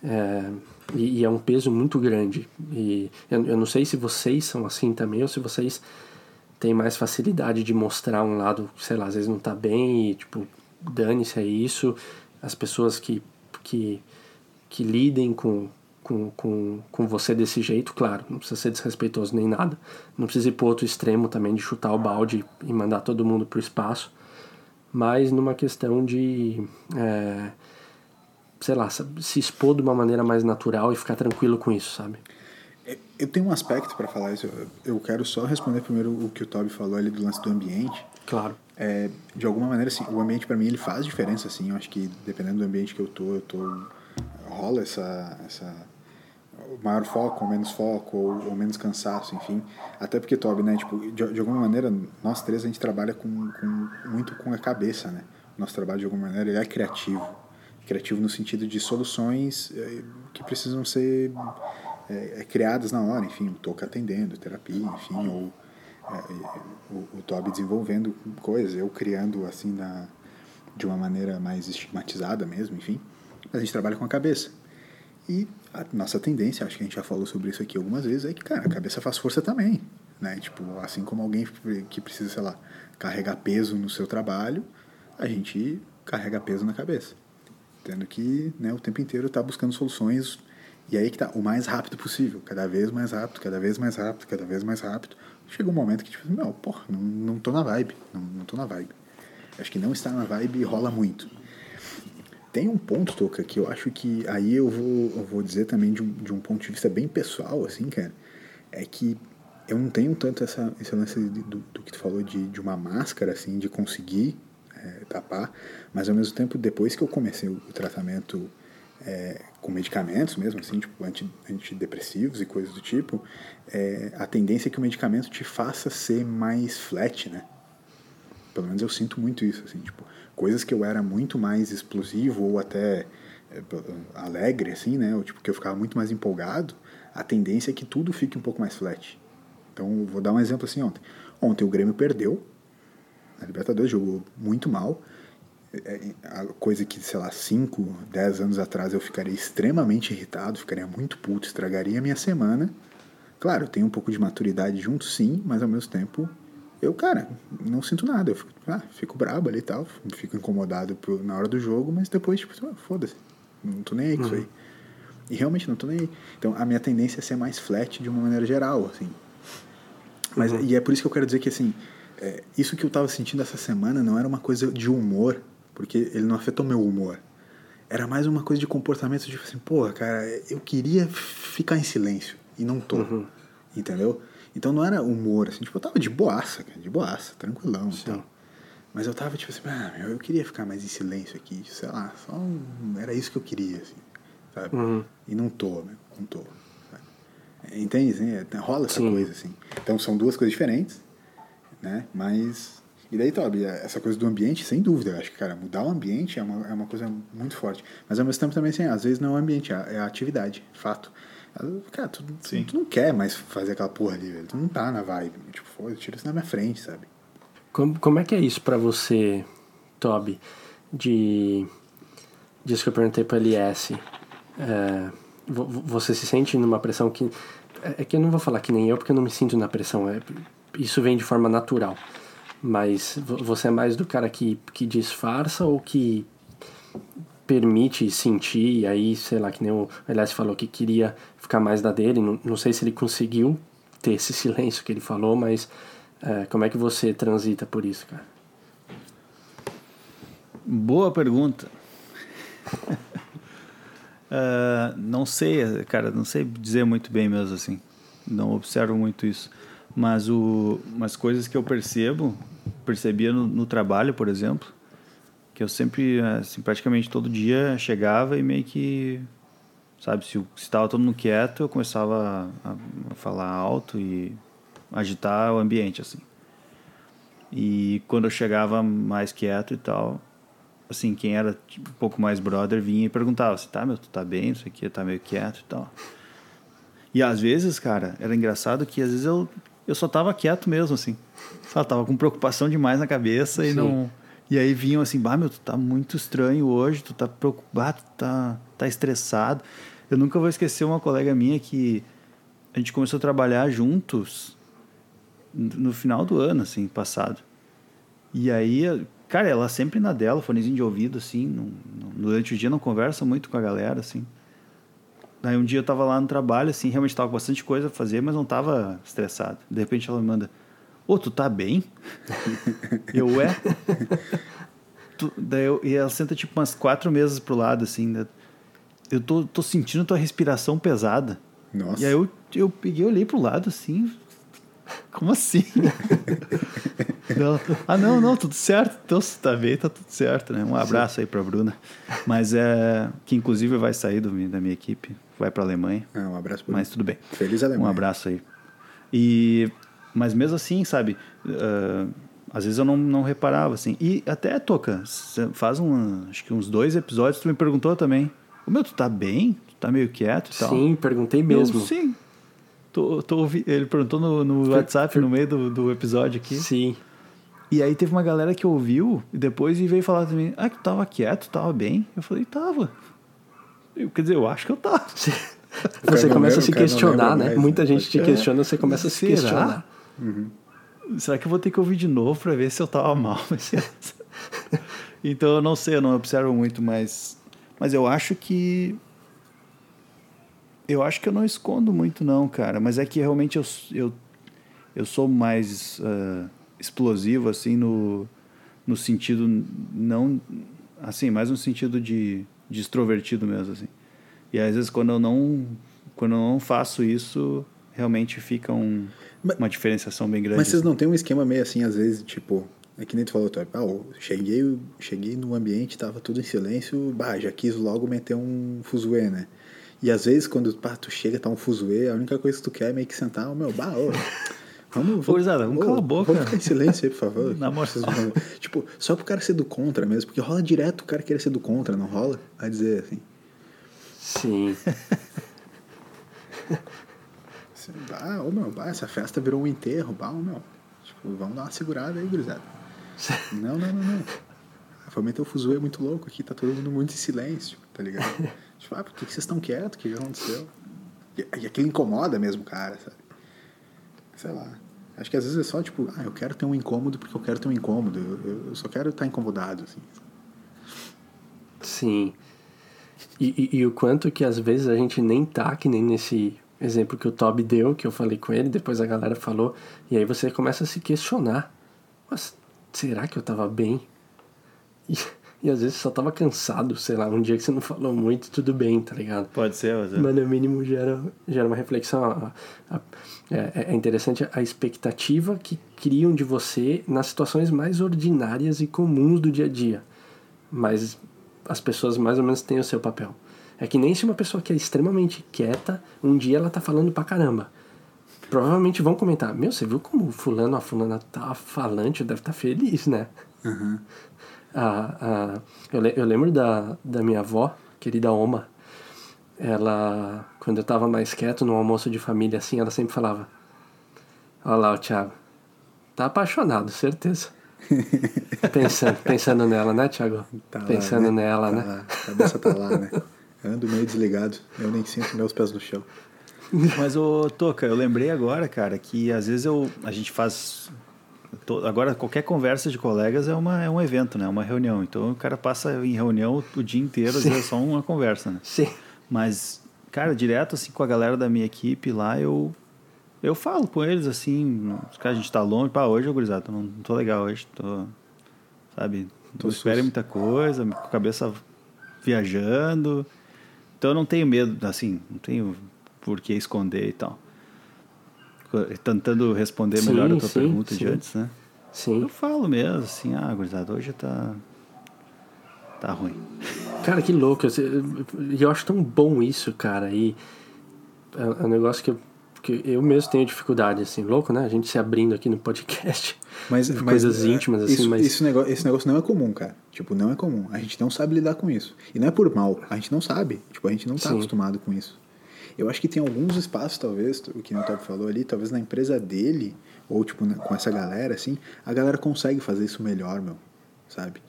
É, e, e, é um peso muito grande. E eu, eu não sei se vocês são assim também ou se vocês têm mais facilidade de mostrar um lado, sei lá, às vezes não tá bem e, tipo, dane-se é isso. As pessoas que, que, que lidem com, com, com, com você desse jeito, claro, não precisa ser desrespeitoso nem nada. Não precisa ir pro outro extremo também de chutar o balde e mandar todo mundo pro espaço. Mas numa questão de. É, sei lá, se expor de uma maneira mais natural e ficar tranquilo com isso, sabe? É, eu tenho um aspecto para falar isso. Eu quero só responder primeiro o que o Toby falou ali do lance do ambiente. Claro. É, de alguma maneira, assim, o ambiente para mim ele faz diferença, assim. Eu acho que dependendo do ambiente que eu tô, eu tô rola essa essa maior foco ou menos foco ou, ou, menos cansaço, enfim. Até porque Toby, né, tipo, de, de alguma maneira nós três a gente trabalha com, com muito com a cabeça, né? Nosso trabalho de alguma maneira ele é criativo criativo no sentido de soluções eh, que precisam ser é, criadas na hora, enfim, o Toca atendendo, terapia, enfim, ou é, o, o Toby desenvolvendo coisas, eu criando assim na, de uma maneira mais estigmatizada mesmo, enfim. Mas a gente trabalha com a cabeça. E a nossa tendência, acho que a gente já falou sobre isso aqui algumas vezes, é que, cara, a cabeça faz força também, né? Tipo, assim como alguém que precisa, sei lá, carregar peso no seu trabalho, a gente carrega peso na cabeça tendo que né, o tempo inteiro tá buscando soluções e aí que tá, o mais rápido possível, cada vez mais rápido, cada vez mais rápido, cada vez mais rápido. Chega um momento que tipo, não, porra, não, não tô na vibe, não, não tô na vibe. Acho que não estar na vibe rola muito. Tem um ponto, Toca, que eu acho que aí eu vou, eu vou dizer também de um, de um ponto de vista bem pessoal, assim, cara, é que eu não tenho tanto essa, esse lance do, do que tu falou de, de uma máscara, assim, de conseguir é, tapar, mas ao mesmo tempo, depois que eu comecei o, tratamento é, com medicamentos mesmo, assim, tipo anti, antidepressivos e coisas do tipo, é, a tendência é que o medicamento te faça ser mais flat, né? Pelo menos eu sinto muito isso, assim, tipo, coisas que eu era muito mais explosivo ou até é, alegre, assim, né? Ou tipo, que eu ficava muito mais empolgado, a tendência é que tudo fique um pouco mais flat. Então, vou dar um exemplo assim ontem. Ontem o Grêmio perdeu, a Libertadores jogou muito mal. É, a coisa que, sei lá, 5, 10 anos atrás eu ficaria extremamente irritado, ficaria muito puto, estragaria a minha semana. Claro, tem um pouco de maturidade junto, sim, mas ao mesmo tempo eu, cara, não sinto nada. Eu fico, ah, fico brabo ali e tal, fico incomodado por, na hora do jogo, mas depois, tipo, ah, foda-se, não tô nem aí com uhum. isso aí. E realmente não tô nem aí. Então a minha tendência é ser mais flat de uma maneira geral, assim. Mas, uhum. E é por isso que eu quero dizer que, assim, é, isso que eu estava sentindo essa semana não era uma coisa de humor, porque ele não afetou meu humor. Era mais uma coisa de comportamento, tipo assim, porra, cara, eu queria ficar em silêncio e não tô. Uhum. Entendeu? Então não era humor, assim, tipo, eu tava de boaça, cara, de boaça, tranquilão Sim. e tal. Mas eu tava tipo assim, ah, meu, eu queria ficar mais em silêncio aqui, sei lá, só um, era isso que eu queria, assim, sabe? Uhum. E não tô, meu, não tô. Sabe? Entende? Assim, é, rola essa Sim. coisa, assim. Então são duas coisas diferentes, né? Mas e daí, Toby, essa coisa do ambiente, sem dúvida, eu acho que, cara, mudar o ambiente é uma, é uma coisa muito forte. Mas ao mesmo tempo também, assim, às vezes não é o ambiente, é a, é atividade, fato. Cara, tu, tu, tu, não quer mais fazer aquela porra ali, velho. Tu não tá na vibe. Tipo, foda, tira isso na minha frente, sabe? Como, como é que é isso pra você, Toby? De. Disso que eu perguntei pro LS. É, você se sente numa pressão que. É, é que eu não vou falar que nem eu, porque eu não me sinto na pressão. É, isso vem de forma natural. Mas vo- você é mais do cara que, que disfarça ou que permite sentir, e aí, sei lá, que nem o Elias falou que queria ficar mais da dele, não, não sei se ele conseguiu ter esse silêncio que ele falou, mas é, como é que você transita por isso, cara? Boa pergunta. Ah, não sei, cara, não sei dizer muito bem mesmo assim. Não observo muito isso. Mas o, umas coisas que eu percebo, percebia no, no trabalho, por exemplo, que eu sempre, assim, praticamente todo dia chegava e meio que, sabe, se estava todo mundo quieto, eu começava a, a falar alto e agitar o ambiente, assim. E quando eu chegava mais quieto e tal, assim, quem era tipo, um pouco mais brother vinha e perguntava assim, tá, meu, tu tá bem, isso aqui, tá meio quieto e tal. E às vezes, cara, era engraçado que às vezes eu, eu só tava quieto mesmo, assim. Só tava com preocupação demais na cabeça e Sim. não... E aí vinham assim, bah, meu, tu tá muito estranho hoje, tu tá preocupado, tu tá, tá estressado. Eu nunca vou esquecer uma colega minha que a gente começou a trabalhar juntos no final do ano, assim, passado. E aí, cara, ela sempre na dela, fonezinho de ouvido, assim, não, não- durante o dia não conversa muito com a galera, assim. Daí um dia eu tava lá no trabalho, assim, realmente tava com bastante coisa a fazer, mas não tava estressado. De repente ela me manda, ô, tu tá bem? eu, é? Tu- daí eu, e ela senta tipo umas quatro mesas pro lado, assim, né? Eu tô, tô sentindo tua respiração pesada. Nossa. E aí eu, eu peguei, olhei pro lado assim. Como assim? Ela, ah, não, não, tudo certo. Então, se tá bem, tá tudo certo, né? Um abraço aí pra Bruna. Mas é. Que inclusive vai sair do, da minha equipe, vai pra Alemanha. Ah, um abraço Mas tudo bem. Feliz Alemanha. Um abraço aí. E, mas mesmo assim, sabe? ah, às vezes eu não, não reparava, assim. E até, Toca, faz um, acho que uns dois episódios, tu me perguntou também. Ô, meu, tu tá bem? Tu tá meio quieto e tal? Sim, perguntei Eu, mesmo. sim. Tô, tô ouvi- Ele perguntou no, no WhatsApp, no meio do, do episódio aqui. Sim. E aí teve uma galera que ouviu e depois veio falar também, ah, que tu tava quieto, tava bem. Eu falei, tava. Eu, quer dizer, eu acho que eu tava. Você começa lembra, a se questionar, né? mais, Muita né? gente te É. questiona, você começa a se Será? questionar. Será que eu vou ter que ouvir de novo pra ver se eu tava mal? então eu não sei, eu não observo muito, mas. Mas eu acho que. Eu acho que eu não escondo muito, não, cara. Mas é que realmente eu, eu, eu sou mais ah, explosivo, assim, no, no sentido. Não. Assim, mais no sentido de, de extrovertido mesmo, assim. E às vezes quando eu não. Quando eu não faço isso, realmente fica um, Mas- uma diferenciação bem grande. Mas vocês assim. não tem um esquema meio assim, às vezes, tipo, é que nem tu falou, tu, ah, eu cheguei, cheguei no ambiente, tava tudo em silêncio, bah, já quis logo meter um fuzuê, né? E às vezes, quando pá, tu chega, tá um fuzuê, a única coisa que tu quer é meio que sentar, ô meu, bah, ô, vamos, gurizada, vamos ô, calar a boca. Vamos ficar em silêncio aí, por favor. Na moral. Tipo, só pro cara ser do contra mesmo, porque rola direto o cara querer ser do contra, não rola? Vai dizer assim, Sim. bah, ô meu, bah, essa festa virou um enterro, bah, ô meu, tipo, vamos dar uma segurada aí, gurizada. Não, não, não, não. A família o fuzuê é muito louco aqui, tá todo mundo muito em silêncio, tá ligado? tipo, ah, por que que vocês estão quietos? O que que aconteceu? E, e aquilo incomoda mesmo o cara, sabe? Sei lá. Acho que às vezes é só tipo, ah, eu quero ter um incômodo porque eu quero ter um incômodo. Eu, eu- só quero estar incomodado, assim. Sim. E, e- e o quanto que às vezes a gente nem tá, que nem nesse exemplo que o Toby deu, que eu falei com ele, depois a galera falou, e aí você começa a se questionar. Mas será que eu tava bem? E, e às vezes só tava cansado, sei lá, um dia que você não falou muito, tudo bem, tá ligado? Pode ser, mas é. Mas no mínimo gera, gera uma reflexão. A- a- É, é interessante a expectativa que criam de você nas situações mais ordinárias e comuns do dia a dia. Mas as pessoas mais ou menos têm o seu papel. É que nem se uma pessoa que é extremamente quieta, um dia ela tá falando pra caramba. Provavelmente vão comentar, meu, você viu como o fulano, a fulana tá falante, deve estar feliz, né? Ah, ah, eu, le- eu lembro da, da minha avó, querida Oma, ela, quando eu tava mais quieto no almoço de família assim, ela sempre falava: Olha lá o Thiago, tá apaixonado, certeza. pensando, pensando nela, né, Thiago? Tá lá, pensando né? nela, Tá né? lá, a cabeça tá lá, né? Ando meio desligado, eu nem sinto meus pés no chão. Mas, ô, Toca, eu lembrei agora, cara, que às vezes eu, a gente faz agora qualquer conversa de colegas é, uma, é um evento, né? Uma reunião. Então o cara passa em reunião o dia inteiro, às vezes é só uma conversa, né? Sim. Mas, cara, direto assim com a galera da minha equipe lá, eu eu falo com eles assim, os caras a gente tá longe, pá, hoje eu gurizada, não, não tô legal hoje, tô sabe, Tô não espere muita coisa, com a cabeça viajando. Então eu não tenho medo, assim, não tenho por que esconder e tal. Tentando responder Sim, melhor a tua sim, pergunta de sim. antes, né? Sim. Eu falo mesmo, assim, ah, gurizada, hoje tá. tá ruim. Cara, que louco. E eu acho tão bom isso, cara. E é é um negócio que eu, que eu mesmo tenho dificuldade, assim. Louco, né? A gente se abrindo aqui no podcast. Mas, coisas é, íntimas, assim, isso, mas- Isso negócio, esse negócio não é comum, cara. Tipo, não é comum. A gente não sabe lidar com isso. E não é por mal. A gente não sabe. Tipo, a gente não tá acostumado com isso. Eu acho que tem alguns espaços, talvez, o que o Top falou ali, talvez na empresa dele, ou tipo, na- com essa galera, assim, a galera consegue fazer isso melhor, meu. Sabe?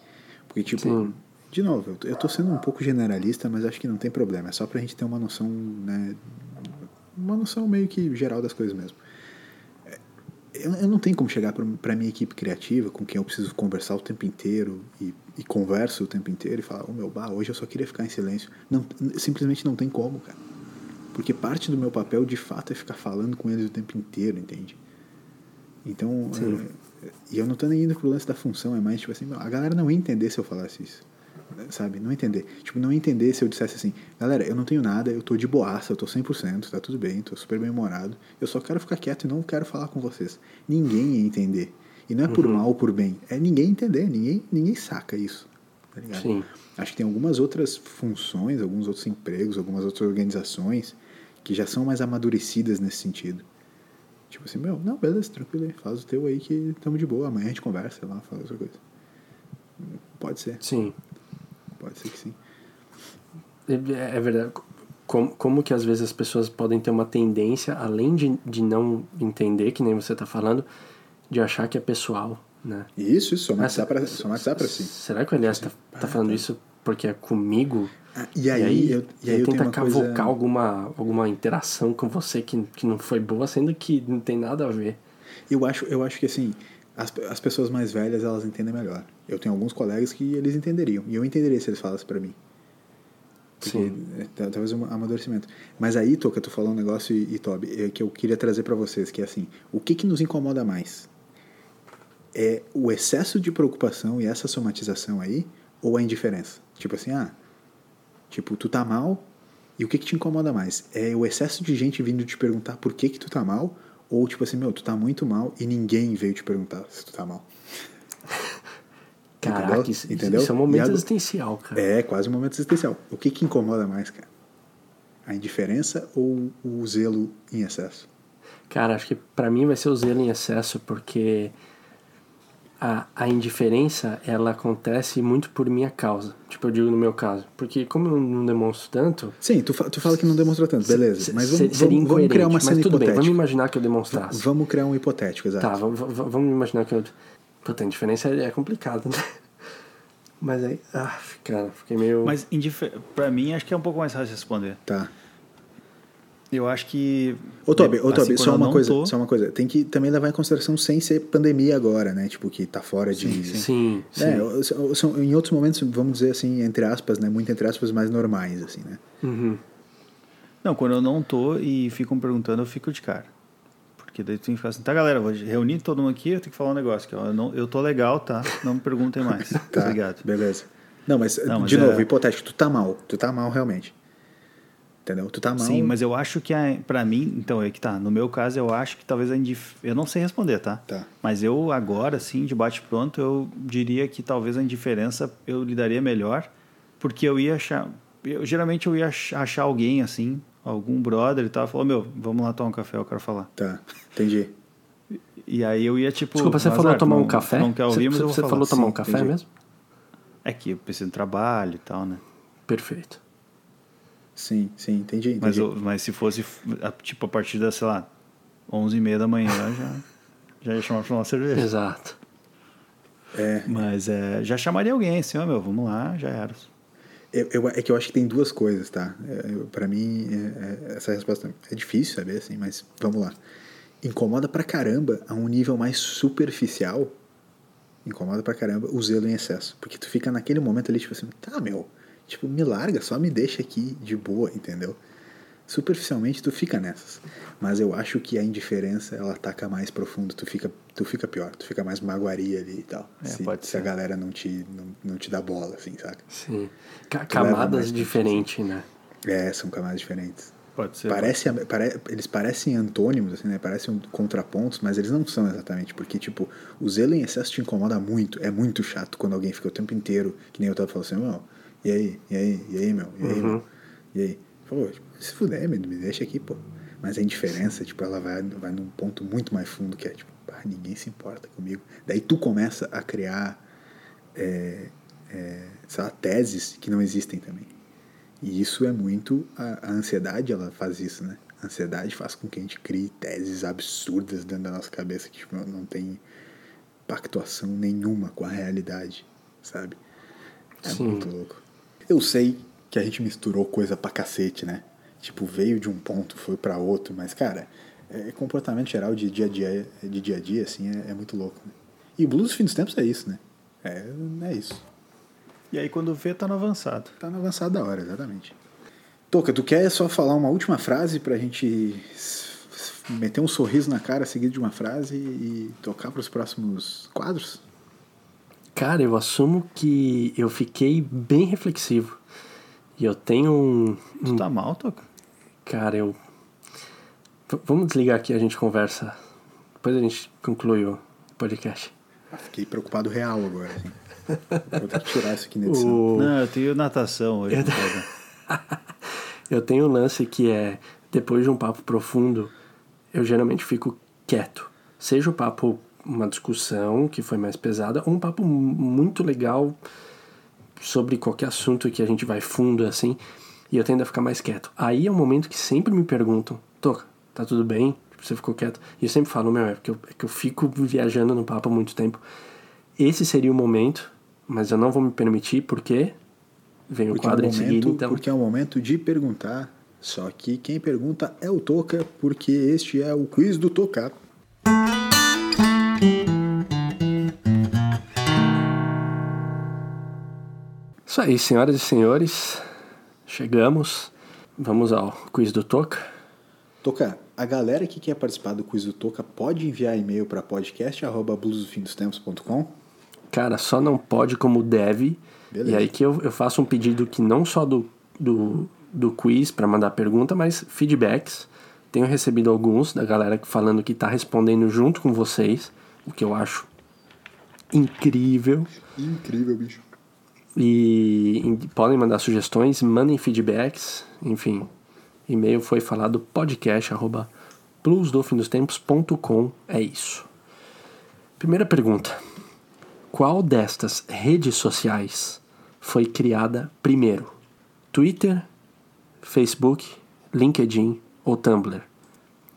Porque, tipo, Sim. de novo, eu tô, sendo um pouco generalista, mas acho que não tem problema. É só pra gente ter uma noção, né? Uma noção meio que geral das coisas mesmo eu, eu não tenho como chegar para minha equipe criativa, com quem eu preciso conversar o tempo inteiro e, e converso o tempo inteiro e falar, ô meu, bah, hoje eu só queria ficar em silêncio. Não, simplesmente não tem como, cara. Porque parte do meu papel, de fato, é ficar falando com eles o tempo inteiro, entende? Então, é, e eu não tô nem indo pro lance da função, é mais tipo assim, a galera não ia entender se eu falasse isso. Sabe? Não entender. Tipo, não entender se eu dissesse assim, galera, eu não tenho nada, eu tô de boaça, eu tô 100%, tá tudo bem, tô super bem humorado, eu só quero ficar quieto e não quero falar com vocês. Ninguém ia entender. E não é por mal ou por bem, é ninguém entender, ninguém, ninguém saca isso. Tá ligado? Sim. Acho que tem algumas outras funções, alguns outros empregos, algumas outras organizações que já são mais amadurecidas nesse sentido. Tipo assim, meu, não, beleza, tranquilo aí, faz o teu aí que estamos de boa, amanhã a gente conversa, sei lá, fala outra coisa. Pode ser, Sim. pode ser que sim. É, é verdade. Como, como que às vezes as pessoas podem ter uma tendência, além de, de não entender, que nem você tá falando, de achar que é pessoal, né? Isso, isso, somatizar somatizar pra si. Será que o Elias tá, tá falando isso porque é comigo? Ah, e aí, eu, e aí eu tenta cavocar coisa... alguma, alguma interação com você que, que não foi boa, sendo que não tem nada a ver. Eu acho, eu acho que assim, as, as pessoas mais velhas elas entendem melhor. Eu tenho alguns colegas que eles entenderiam. E eu entenderia se eles falassem pra mim. Porque, Sim. é, tá- talvez um amadurecimento. Mas aí, Toca, tu falou um negócio, e, e Toby, é, que eu queria trazer pra vocês, que é assim, o que que nos incomoda mais? É o excesso de preocupação e essa somatização aí, ou a indiferença? Tipo assim, ah, tipo, tu tá mal, e o que que te incomoda mais? É o excesso de gente vindo te perguntar por que que tu tá mal, ou tipo assim, meu, tu tá muito mal e ninguém veio te perguntar se tu tá mal. Caraca, Entendeu? isso, Entendeu? isso é um momento agora- existencial, cara. É quase um momento existencial. O que que incomoda mais, cara? A indiferença ou o zelo em excesso? Cara, acho que pra mim vai ser o zelo em excesso, porque a, a indiferença, ela acontece muito por minha causa. Tipo, eu digo no meu caso. Porque como eu não demonstro tanto... Sim, tu, fa- tu fala que não demonstra tanto, beleza. Mas vamos, seria vamos, vamos criar uma cena Mas tudo bem, hipotética. vamos imaginar que eu demonstrasse. Vamos criar um hipotético, exato. Tá, vamos, imaginar que eu... Puta, a indiferença é complicado, né? Mas aí... Ah, cara, fiquei meio... Mas indifer... pra mim acho que é um pouco mais fácil de responder. Tá. Eu acho que. Ô, Toby, ô, assim, Toby só uma coisa, tô- só uma coisa. Tem que também levar em consideração sem ser pandemia agora, né? Tipo, que tá fora de... Sim, sim. É, são- são- em outros momentos, vamos dizer assim, entre aspas, né? Muito entre aspas, mais normais, assim, né? Uhum. Não, quando eu não tô e ficam perguntando, eu fico de cara. Porque daí tu tem que ficar assim, tá galera, vou reunir todo mundo aqui, eu tenho que falar um negócio. Que eu, não, eu tô legal, tá? Não me perguntem mais. Tá, Obrigado. beleza. Não, mas, Não, mas de é- novo, hipotético, tu tá mal. Tu tá mal realmente. Entendeu? Tu tá mal. Sim, mas eu acho que a, pra mim, então é que tá. No meu caso, eu acho que talvez a indif... Eu não sei responder, tá? Tá. Mas eu agora, assim, de bate-pronto, eu diria que talvez a indiferença eu lidaria melhor, porque eu ia achar. Eu, geralmente eu ia ach- achar alguém, assim, algum brother e tal, falou: Meu, vamos lá tomar um café, eu quero falar. Tá, entendi. E aí eu ia, tipo. Desculpa, você azar, falou tomar não- um café? Não quer ouvir, você mas eu vou você falar. falou tomar Sim, um café entendi. mesmo? É que eu preciso de trabalho e tal, né? Perfeito. Sim, sim, entendi. entendi. Mas, mas se fosse, tipo, a partir das, sei lá, 11 e meia da manhã, já, já ia chamar pra uma cerveja. Exato. É, Mas é, já chamaria alguém, assim, ó, meu, vamos lá, já era. eu, eu- é que eu acho que tem duas coisas, tá? É, pra mim, é- é- essa resposta é difícil saber, assim, mas vamos lá. incomoda pra caramba a um nível mais superficial. Incomoda pra caramba o zelo em excesso. Porque tu fica naquele momento ali, tipo assim, tá, meu, tipo, me larga, só me deixa aqui de boa, entendeu? Superficialmente tu fica nessas. Mas eu acho que a indiferença, ela ataca mais profundo, tu fica, tu fica pior, tu fica mais magoaria ali e tal. É, se, pode se ser. a galera não te, não, não te dá bola, assim, saca? Sim. Tu camadas diferentes, né? É, são camadas diferentes. Pode ser. Parece, pare- eles parecem antônimos, assim, né? Parecem contrapontos, mas eles não são exatamente. Porque, tipo, o zelo em excesso te incomoda muito. É muito chato quando alguém fica o tempo inteiro, que nem eu tava falando assim, meu, e aí, e aí, e aí, meu, e aí, meu, e aí. Pô, se fuder, me, me deixa aqui, pô. Mas a indiferença, tipo, ela vai, vai num ponto muito mais fundo, que é, tipo, pá, ninguém se importa comigo. Daí tu começa a criar, é, é, sei lá, teses que não existem também. E isso é muito. A, a ansiedade, ela faz isso, né? A ansiedade faz com que a gente crie teses absurdas dentro da nossa cabeça que tipo, não tem pactuação nenhuma com a realidade, sabe? É Sim. muito louco. Eu sei que a gente misturou coisa pra cacete, né? Tipo, veio de um ponto, foi pra outro, mas, cara, é comportamento geral de dia a dia, de dia a dia, assim, é, é muito louco, né? E o blues do fim dos tempos é isso, né? É, é isso. E aí quando vê, tá no avançado. Tá no avançado da hora, exatamente. Toca, tu quer só falar uma última frase pra gente meter um sorriso na cara seguido de uma frase e tocar pros próximos quadros? Cara, eu assumo que eu fiquei bem reflexivo. E eu tenho um. Tu tá mal, Toca? Cara, eu. V- vamos desligar aqui, a gente conversa. Depois a gente conclui o podcast. Ah, fiquei preocupado real agora. Vou ter que tirar isso aqui na edição. O... Não, eu tenho natação hoje. Eu-. Eu tenho um lance que é, depois de um papo profundo, eu geralmente fico quieto. Seja o papo uma discussão que foi mais pesada, um papo mu- muito legal sobre qualquer assunto que a gente vai fundo assim, e eu tendo a ficar mais quieto. Aí é um momento que sempre me perguntam, Toca, tá tudo bem? Tipo, Você ficou quieto? E eu sempre falo, meu, é porque eu, é que eu fico viajando no papo há muito tempo. Esse seria o momento, mas eu não vou me permitir porque vem o Porque é, um quadro em momento, seguida, então... porque é o momento de perguntar. Só que quem pergunta é o Toca, porque este é o quiz do Tocar. Isso aí, senhoras e senhores, chegamos. Vamos ao quiz do Toca. Toca, a galera que quer participar do quiz do Toca pode enviar e-mail para podcast@bluesdofindostempos.com. Cara, só não pode como deve. Beleza. E aí que eu, eu faço um pedido que não só do, do, do quiz para mandar pergunta, mas feedbacks. Tenho recebido alguns da galera falando que tá respondendo junto com vocês, o que eu acho incrível. Incrível, bicho. E em- podem mandar sugestões, mandem feedbacks, enfim. E-mail foi falado podcast arroba bluesdofindostempos.com. É isso. Primeira pergunta. Qual destas redes sociais foi criada primeiro? Twitter, Facebook, LinkedIn ou Tumblr?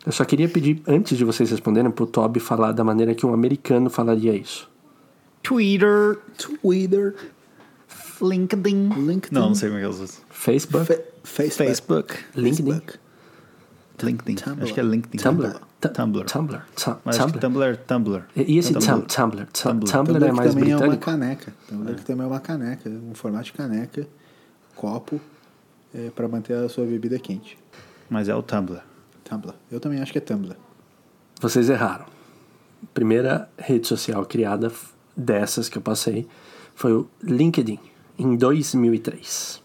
Eu só queria pedir, antes de vocês responderem, pro Toby falar da maneira que um americano falaria isso. Twitter, Twitter, LinkedIn. LinkedIn. Não, não sei como é que é os Facebook, Fe- Facebook. Facebook. LinkedIn, Facebook. LinkedIn. Tumblr. Acho que é LinkedIn. Tumblr. Tu- Tumblr. Tumblr. Mas Tumblr. Tumblr, Tumblr. E esse Tumblr. Tum- Tumblr? Tu- Tumblr. Tumblr Tumblr é mais também é uma caneca. Tumblr que também é uma caneca, um formato de caneca, copo, é, para manter a sua bebida quente. Mas é o Tumblr. Tumblr. Eu também acho que é Tumblr. Vocês erraram. Primeira rede social criada dessas que eu passei foi o LinkedIn, em 2003.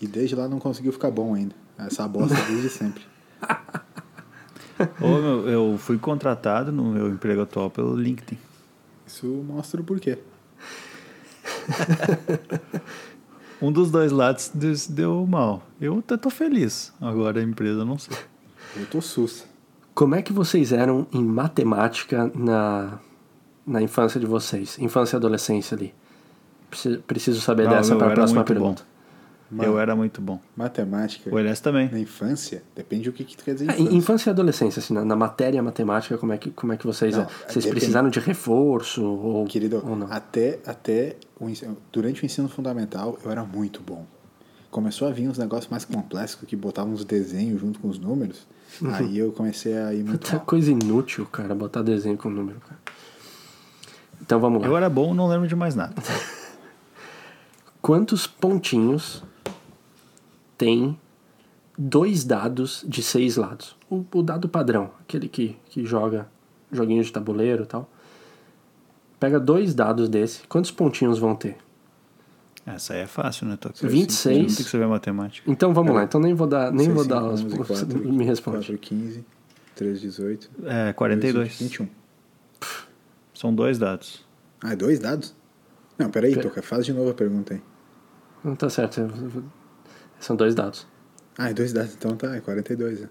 E desde lá não conseguiu ficar bom ainda. Essa bosta desde sempre. Ô, meu, eu fui contratado no meu emprego atual pelo LinkedIn. Isso mostra o porquê. Um dos dois lados deu mal. Eu até tô feliz. Agora a empresa, eu não sei. Eu tô sus. Como é que vocês eram em matemática na, na infância de vocês? Infância e adolescência ali. Preciso, saber Não, dessa para a próxima pergunta. Ma- Eu era muito bom. Matemática. O Elias também. Na infância, depende do que, que tu quer dizer Ah, infância. infância e adolescência, assim, na, na matéria matemática, como é que, como é que vocês... Não, vocês depende- precisaram de reforço ou, Querido, ou não? até, até o durante o ensino fundamental eu era muito bom. começou a vir uns negócios mais complexos que botavam uns desenhos junto com os números. Aí eu comecei a ir muito Até mal. coisa inútil, cara, botar desenho com número, cara. Então vamos lá. Eu era bom, não lembro de mais nada. Quantos pontinhos tem dois dados de seis lados? O, o dado padrão, aquele que, que joga joguinho de tabuleiro e tal. Pega dois dados desse, quantos pontinhos vão ter? Essa aí é fácil, né? Tô... 26. Não tem que saber matemática. Então vamos lá, então nem vou dar, nem 6, vou 5, dar os 11, 4, me responde. 4, 15, 3, 18. É, 42. 21. São dois dados. Ah, é dois dados? Não, peraí, Pera- Toca, faz de novo a pergunta aí. Não tá certo. São dois dados. Ah, é dois dados, então tá, é 42. É.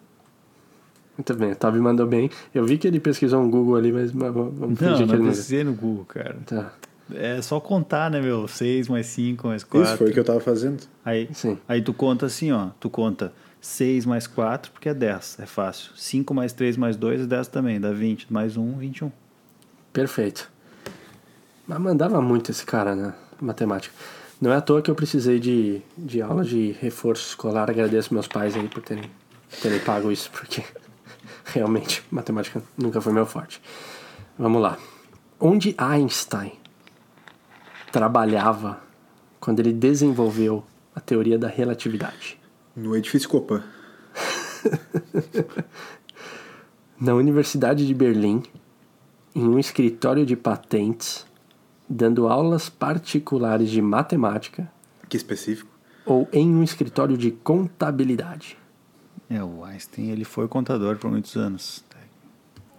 Muito bem, o Tabi mandou bem. Eu vi que ele pesquisou um Google ali, mas vamos Não, fingir que não ele não viu. precisei no Google, cara. Tá, É só contar, né, meu? 6 mais 5 mais 4. Isso foi o que eu tava fazendo. Aí, Sim. aí tu conta assim, ó. Tu conta 6 mais 4, porque é 10. É fácil. 5 mais 3 mais 2 é 10 também. Dá 20. Mais 1, 21. perfeito. Mas mandava muito esse cara na matemática. Não é à toa que eu precisei de, de aula de reforço escolar. Agradeço meus pais aí por terem, terem pago isso, porque realmente matemática nunca foi meu forte. Vamos lá. Onde Einstein trabalhava quando ele desenvolveu a teoria da relatividade? No edifício Copan. Na Universidade de Berlim, em um escritório de patentes, dando aulas particulares de matemática Que específico. ou em um escritório de contabilidade. É, o Einstein, ele foi contador por muitos anos.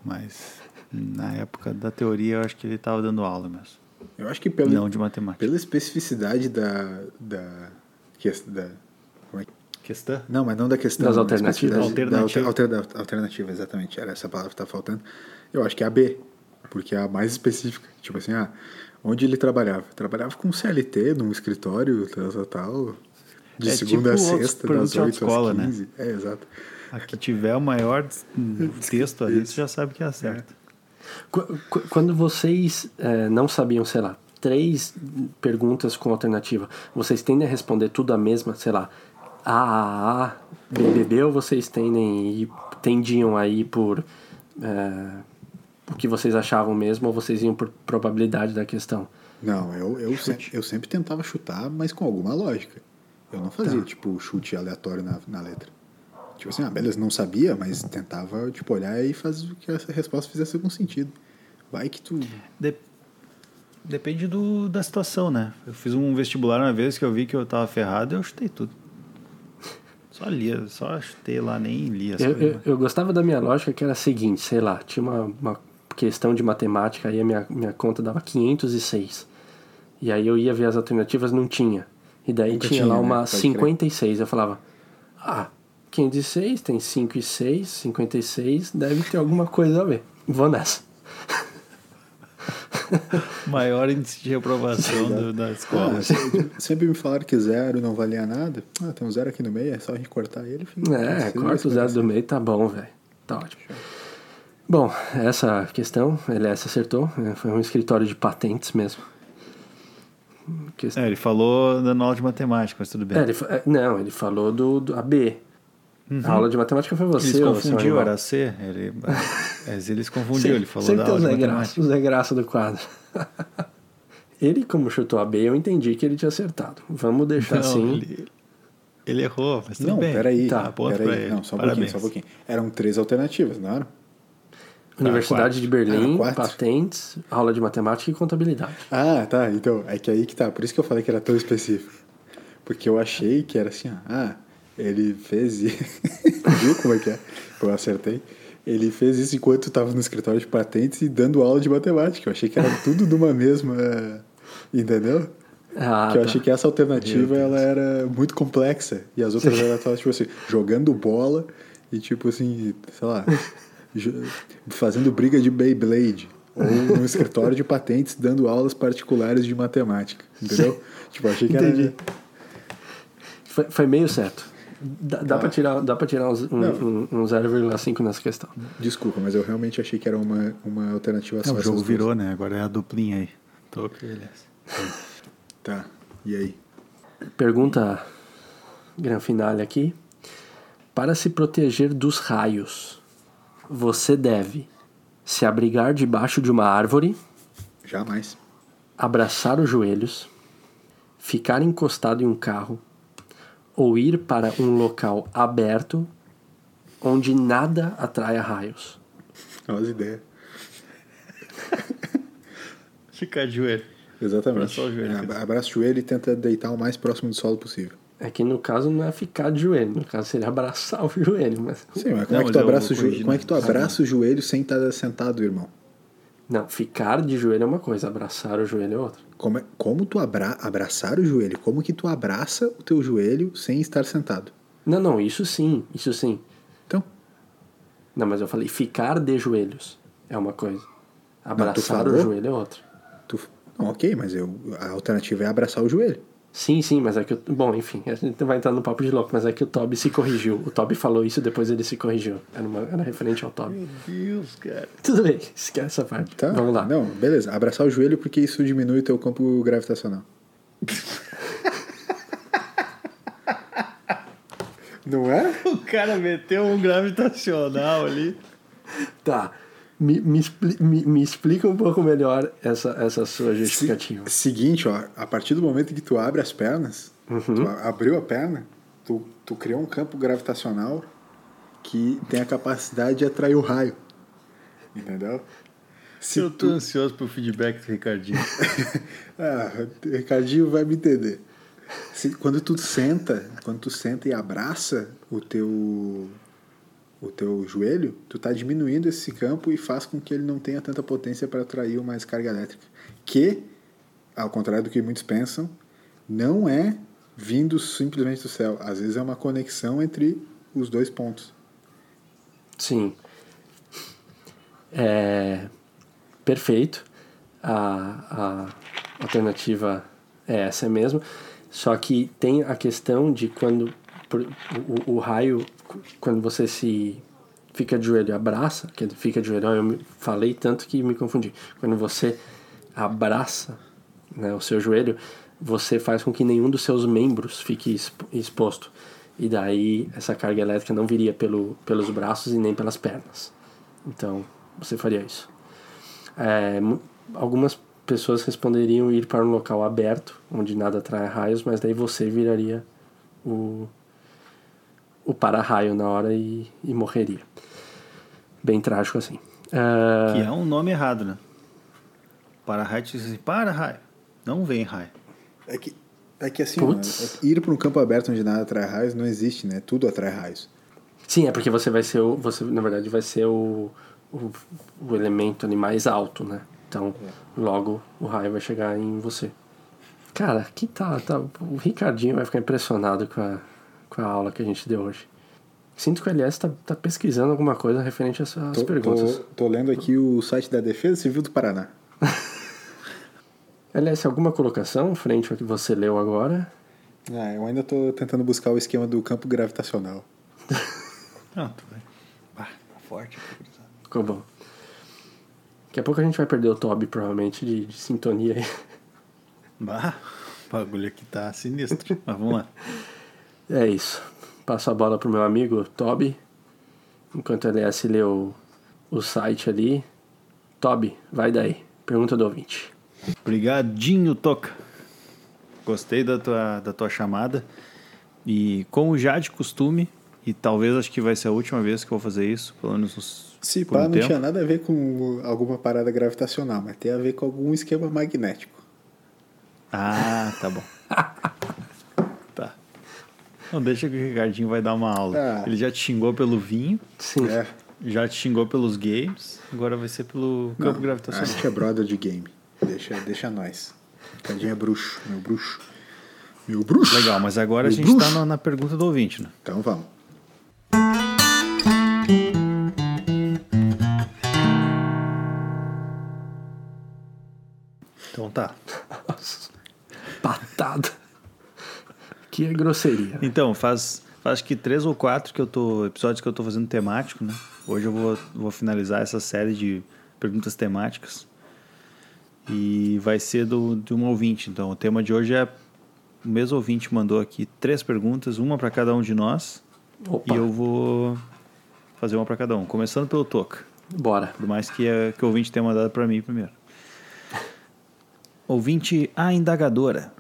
Mas na época da teoria, eu acho que ele estava dando aula mesmo. Eu acho que pela, Não de matemática. pela especificidade da. da, que- da como é que- Questão? não, mas não da questão. Das da alternativas. especificidade- Da alter, Alternativa. alter- da alternativa, exatamente. Era essa palavra que tá faltando. Eu acho que é a B, porque é a mais específica. Tipo assim, ah, onde ele trabalhava? Trabalhava com CLT, num escritório, tal, tal, tal. De É segunda tipo a sexta, das de 8 autoescola, às né? 15. É, exato. A que tiver o maior texto ali, você já sabe que é certo. Qu- Quando vocês eh, não sabiam, sei lá, três perguntas com alternativa, vocês tendem a responder tudo a mesma, sei lá, A, A, A, B, B, B, ou vocês tendem tendiam a ir por eh, o que vocês achavam mesmo, ou vocês iam por probabilidade da questão? Não, eu, eu, sempre, eu sempre tentava chutar, mas com alguma lógica. Eu não fazia, Tá. tipo, chute aleatório na, na letra. Tipo assim, ah, beleza, não sabia, mas tentava, tipo, olhar e fazer que essa resposta fizesse algum sentido. Vai que tu... De- Depende do, da situação, né? Eu fiz um vestibular uma vez que eu vi que eu tava ferrado eu chutei tudo. Só lia, só chutei lá, nem li as Eu, coisas. eu, eu gostava da minha lógica que era a seguinte, sei lá, tinha uma, uma questão de matemática, aí a minha, minha conta dava 506. E aí eu ia ver as alternativas, não tinha. E daí Nunca tinha, tinha, lá né? uma Pode crer. 56. Eu falava, ah, 506 tem 5 e 6, 56, deve ter alguma coisa a ver. Vou nessa. Maior índice de reprovação do- da escola. Ah, sempre, sempre me falaram que zero não valia nada. Ah, tem um zero aqui no meio, é só a gente cortar ele. Fica, É, corta o zero do meio, tá bom, velho. Tá ótimo. Bom, essa questão, LS acertou, né, foi um escritório de patentes mesmo. Que- É, ele falou dando aula de matemática, mas tudo bem. É, ele, é, não, ele falou do, do AB. A aula de matemática foi você, Ele confundiu, era C. Ele, mas ele se confundiu, ele falou sempre da aula de Zé Graça, matemática. o Zé Graça do quadro. ele, como chutou AB, eu entendi que ele tinha acertado. Vamos deixar Não, assim. ele, ele errou, mas tudo Não, bem. peraí. Tá, peraí. ele. Não, só um Parabéns. pouquinho, só um pouquinho. Eram três alternativas, não eram? Universidade quatro. de Berlim, Ah, patentes, aula de matemática e contabilidade. Ah, tá. Então, é que aí que tá. Por isso que eu falei que era tão específico. Porque eu achei que era assim, ah, ele fez isso. Viu como é que é? Eu acertei. Ele fez isso enquanto estava no escritório de patentes e dando aula de matemática. Eu achei que era tudo de uma mesma. Entendeu? Ah, que eu tá. achei que essa alternativa ela era muito complexa. E as outras eram tipo assim, jogando bola e tipo assim, sei lá, fazendo briga de Beyblade. Ou no escritório de patentes dando aulas particulares de matemática. Entendeu? Tipo, eu achei que Entendi. era. Foi, foi meio certo. Dá, dá, pra tirar, dá pra tirar uns- um, um, um 0,5 nessa questão. Desculpa, mas eu realmente achei que era uma, uma alternativa É, só. o essas jogo duas. virou, né? Agora é a duplinha aí. Tô com ele. Tá. E aí? Pergunta gran finale aqui. Para se proteger dos raios, você deve se abrigar debaixo de uma árvore, Jamais. abraçar os joelhos, ficar encostado em um carro ou ir para um local aberto onde nada atraia raios. Olha as ideias. Ficar de joelho. Exatamente. Abraçar o joelho. Ab- Abraça o joelho e tenta deitar o mais próximo do solo possível. É que no caso não é ficar de joelho, no caso seria abraçar o joelho, mas Sim, mas como, Não, é, que tu abraça o joelho? como é que tu abraça o joelho sem estar sentado, irmão? não, ficar de joelho é uma coisa, abraçar o joelho é outra. Como, é- como tu abra, abraçar o joelho? Como que tu abraça o teu joelho sem estar sentado? Não, não, isso sim, isso sim. Então, Não, mas eu falei ficar de joelhos é uma coisa. Abraçar o falou? joelho é outra. tu. Não, ok, mas eu, a alternativa é abraçar o joelho. Sim, sim, mas é que. Bom, enfim, a gente vai entrar no papo de louco, mas é que o Toby se corrigiu. O Toby falou isso depois ele se corrigiu. Era, uma, era referente ao Toby. Meu Deus, cara. Tudo bem, esquece essa parte. Tá? Vamos lá. Não, beleza. Abraçar o joelho porque isso diminui o teu campo gravitacional. Não é? O cara meteu um gravitacional ali. Tá. Me, me, me, me explica um pouco melhor essa, essa sua justificativa. Se- seguinte, ó, a partir do momento que tu abre as pernas, tu a- abriu a perna, tu, tu criou um campo gravitacional que tem a capacidade de atrair o raio. Entendeu? Se eu tô tu- ansioso pro feedback do Ricardinho. Ah, o Ricardinho vai me entender. Se- quando tu senta, quando tu senta e abraça o teu o teu joelho, tu tá diminuindo esse campo e faz com que ele não tenha tanta potência para atrair mais carga elétrica, que ao contrário do que muitos pensam, não é vindo simplesmente do céu. Às vezes é uma conexão entre os dois pontos. Sim. É, perfeito. A, a alternativa é essa mesmo. Só que tem a questão de quando o, o raio, quando você se fica de joelho abraça, que fica de joelho, eu falei tanto que me confundi. Quando você abraça né, o seu joelho, você faz com que nenhum dos seus membros fique expo- exposto. E daí essa carga elétrica não viria pelo, pelos braços e nem pelas pernas. Então, você faria isso. É, algumas pessoas responderiam ir para um local aberto, onde nada atrai raios, mas daí você viraria o, o para-raio na hora e, e morreria. Bem trágico assim. Ah, Que é um nome errado, né? Para raio, tu diz assim, para raio. Não vem raio. É que, é que assim, Putz. ó, é que ir para um campo aberto onde nada atrai raios não existe, né? Tudo atrai raios. Sim, é porque você vai ser o. Você, na verdade, vai ser o, o, o elemento ali mais alto, né? Então, logo o raio vai chegar em você. Cara, que tá, tá. O Ricardinho vai ficar impressionado com a, com a aula que a gente deu hoje. Sinto que o LS tá, tá pesquisando alguma coisa referente às, às Tô, perguntas. tô, tô lendo aqui o site da Defesa Civil do Paraná. LS, alguma colocação frente ao que você leu agora? Ah, eu ainda tô tentando buscar o esquema do campo gravitacional. Pronto, vai. Ah, tá forte. Ficou bom. Daqui a pouco a gente vai perder o Toby, provavelmente, de, de sintonia aí. Bah, o bagulho aqui tá sinistro. Mas vamos lá. É isso. Passo a bola pro meu amigo Toby. Enquanto o LS lê o, o site ali. Toby, vai daí. Pergunta do ouvinte. Obrigadinho, Toca. Gostei da tua, da tua chamada. E como já de costume, e talvez acho que vai ser a última vez que eu vou fazer isso, pelo menos uns, Se por pá, um não tempo. tinha nada a ver com alguma parada gravitacional, mas tem a ver com algum esquema magnético. Ah, tá bom. Não, deixa que o Ricardinho vai dar uma aula. Ah. Ele já te xingou pelo vinho, Sim. É. já te xingou pelos games, agora vai ser pelo campo A gravitacional. gente é brother de game. Deixa, deixa nós. Tadinho é bruxo, meu bruxo. Meu bruxo. Legal, mas agora a Meu gente bruxo. tá na, na pergunta do ouvinte, né? Então vamos. Então tá. Patada. Que é grosseria. Então, faz, faz acho que três ou quatro que eu tô, episódios que eu tô fazendo temático, né? Hoje eu vou, vou finalizar essa série de perguntas temáticas. E vai ser do, de um ouvinte. Então, o tema de hoje é o mesmo ouvinte mandou aqui três perguntas, uma para cada um de nós. Opa, E eu vou fazer uma para cada um. Começando pelo Toca. bora. Por mais que, a, que o ouvinte tenha mandado para mim primeiro. Ouvinte A Indagadora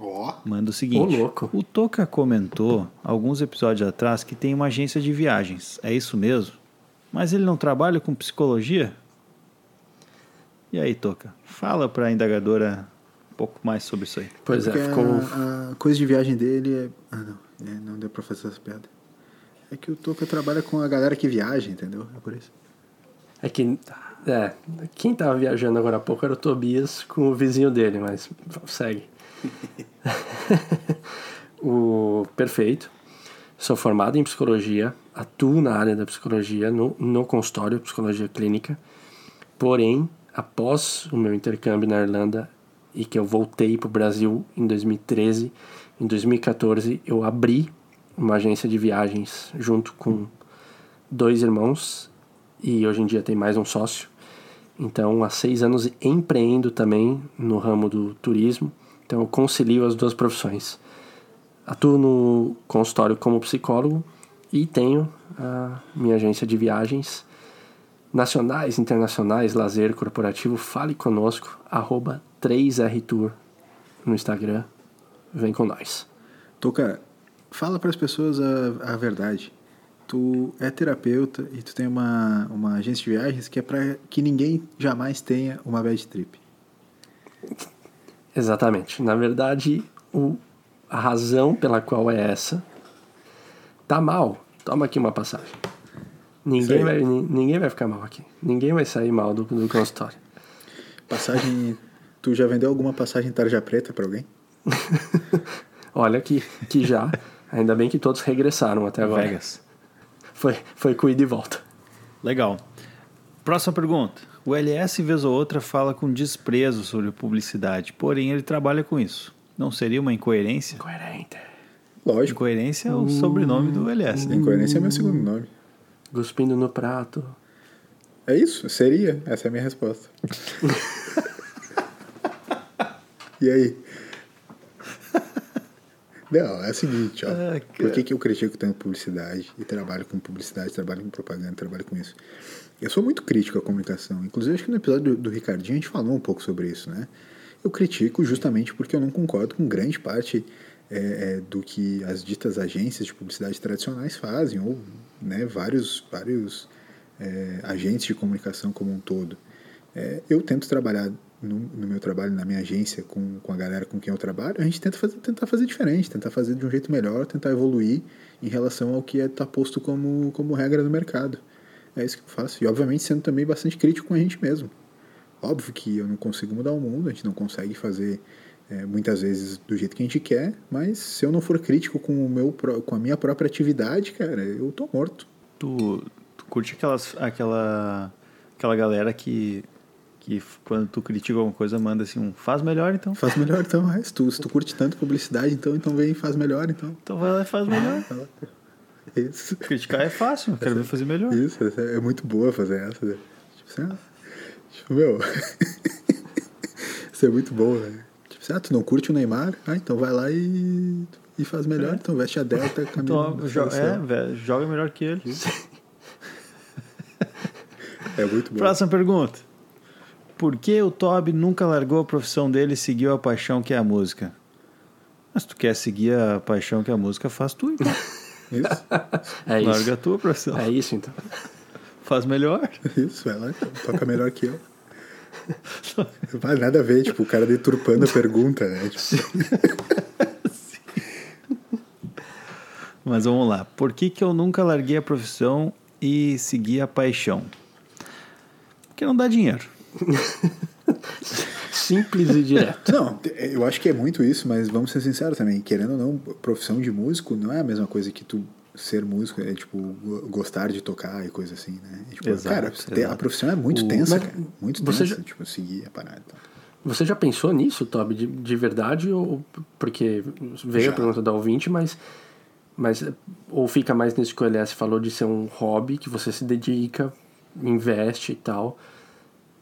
Ó, manda o seguinte: louco. O Toca comentou alguns episódios atrás que tem uma agência de viagens. É isso mesmo? Mas ele não trabalha com psicologia? E aí, Toca? Fala para a indagadora um pouco mais sobre isso aí. Pois é, porque ficou. a, a coisa de viagem dele é... Ah, não. É, não deu pra fazer essa piada. É que o Toca trabalha com a galera que viaja, entendeu? É por isso. É que. É, quem tava viajando agora há pouco era o Tobias com o vizinho dele, mas segue. o perfeito. Sou formado em psicologia, atuo na área da psicologia, no, no consultório psicologia clínica. Porém, após o meu intercâmbio na Irlanda e que eu voltei para o Brasil em 2013, em 2014 eu abri uma agência de viagens junto com dois irmãos e hoje em dia tem mais um sócio. Então, há seis anos empreendo também no ramo do turismo. Então, eu concilio as duas profissões. Atuo no consultório como psicólogo e tenho a minha agência de viagens nacionais, internacionais, lazer corporativo. Fale conosco, arroba 3rtour no Instagram. Vem com nós. Toca, fala para as pessoas a, a verdade. Tu é terapeuta e tu tem uma, uma agência de viagens que é para que ninguém jamais tenha uma bad trip. Exatamente. Na verdade, o, a razão pela qual é essa tá mal. Toma aqui uma passagem. Ninguém vai, ni- ninguém vai ficar mal aqui. Ninguém vai sair mal do, do consultório. Passagem. tu já vendeu alguma passagem tarja preta para alguém? Olha que, que já. Ainda bem que todos regressaram até agora. Vegas. Foi, foi com ida e volta. Legal. Próxima pergunta. O LS, vez ou outra, fala com desprezo sobre publicidade, porém ele trabalha com isso. Não seria uma incoerência? Coerente. Lógico. Incoerência é o sobrenome do LS. né? Incoerência é meu segundo nome. Cuspindo no prato. É isso? Seria. Essa é a minha resposta. e aí? Não, é o seguinte, ó. Ah, Por que, que eu critico tanto publicidade e trabalho com publicidade, trabalho com propaganda, trabalho com isso? Eu sou muito crítico à comunicação. Inclusive, acho que no episódio do, do Ricardinho a gente falou um pouco sobre isso, né? Eu critico justamente porque eu não concordo com grande parte é, é, do que as ditas agências de publicidade tradicionais fazem, ou né, vários, vários é, agentes de comunicação como um todo. É, eu tento trabalhar no, no, meu trabalho, na minha agência, com, com a galera com quem eu trabalho, a gente tenta fazer, tentar fazer diferente, tentar fazer de um jeito melhor, tentar evoluir em relação ao que está posto como, como regra no mercado. É isso que eu faço. E, obviamente, sendo também bastante crítico com a gente mesmo. Óbvio que eu não consigo mudar o mundo, a gente não consegue fazer é, muitas vezes do jeito que a gente quer, mas se eu não for crítico com, o meu, com a minha própria atividade, cara, eu tô morto. Tu, tu curte aquelas, aquela, aquela galera que, que quando tu critica alguma coisa manda assim um faz melhor então. Faz melhor então, mas se tu, se tu curte tanto publicidade, então, então vem e faz melhor então. Então vai lá e faz melhor. Isso. Criticar é fácil, quero ver fazer melhor. Isso, essa é muito boa fazer essa. né? Tipo assim, ah, tipo, meu. Isso é muito bom, né? Tipo assim, ah, tu não curte o Neymar? Ah, então vai lá e, e faz melhor. É. Então veste a Delta, camisa. Então, jo- é, velho, joga melhor que ele. é muito bom. Próxima pergunta. Por que o Toby nunca largou a profissão dele e seguiu a paixão que é a música? Mas tu quer seguir a paixão que é a música, faz tu então. Isso, É isso. Larga a tua profissão. É isso então. Faz melhor. isso, vai lá, toca melhor que eu. Não vale nada a ver, tipo, o cara deturpando a pergunta, né? Tipo, Mas vamos lá. Por que, que eu nunca larguei a profissão e segui a paixão? Porque não dá dinheiro. Simples e direto. Não, eu acho que é muito isso, mas vamos ser sinceros também. Querendo ou não, profissão de músico não é a mesma coisa que tu ser músico, é tipo go- gostar de tocar e coisa assim, né? E, tipo, Exato, cara, te- a exato. profissão é muito O- tensa, Mas cara. Muito tensa, já- tipo, seguir a parada. Então. Você já pensou nisso, Toby, de, de verdade? Ou porque veio Já. a pergunta da ouvinte, mas, mas ou fica mais nisso que o LS falou de ser um hobby que você se dedica, investe e tal.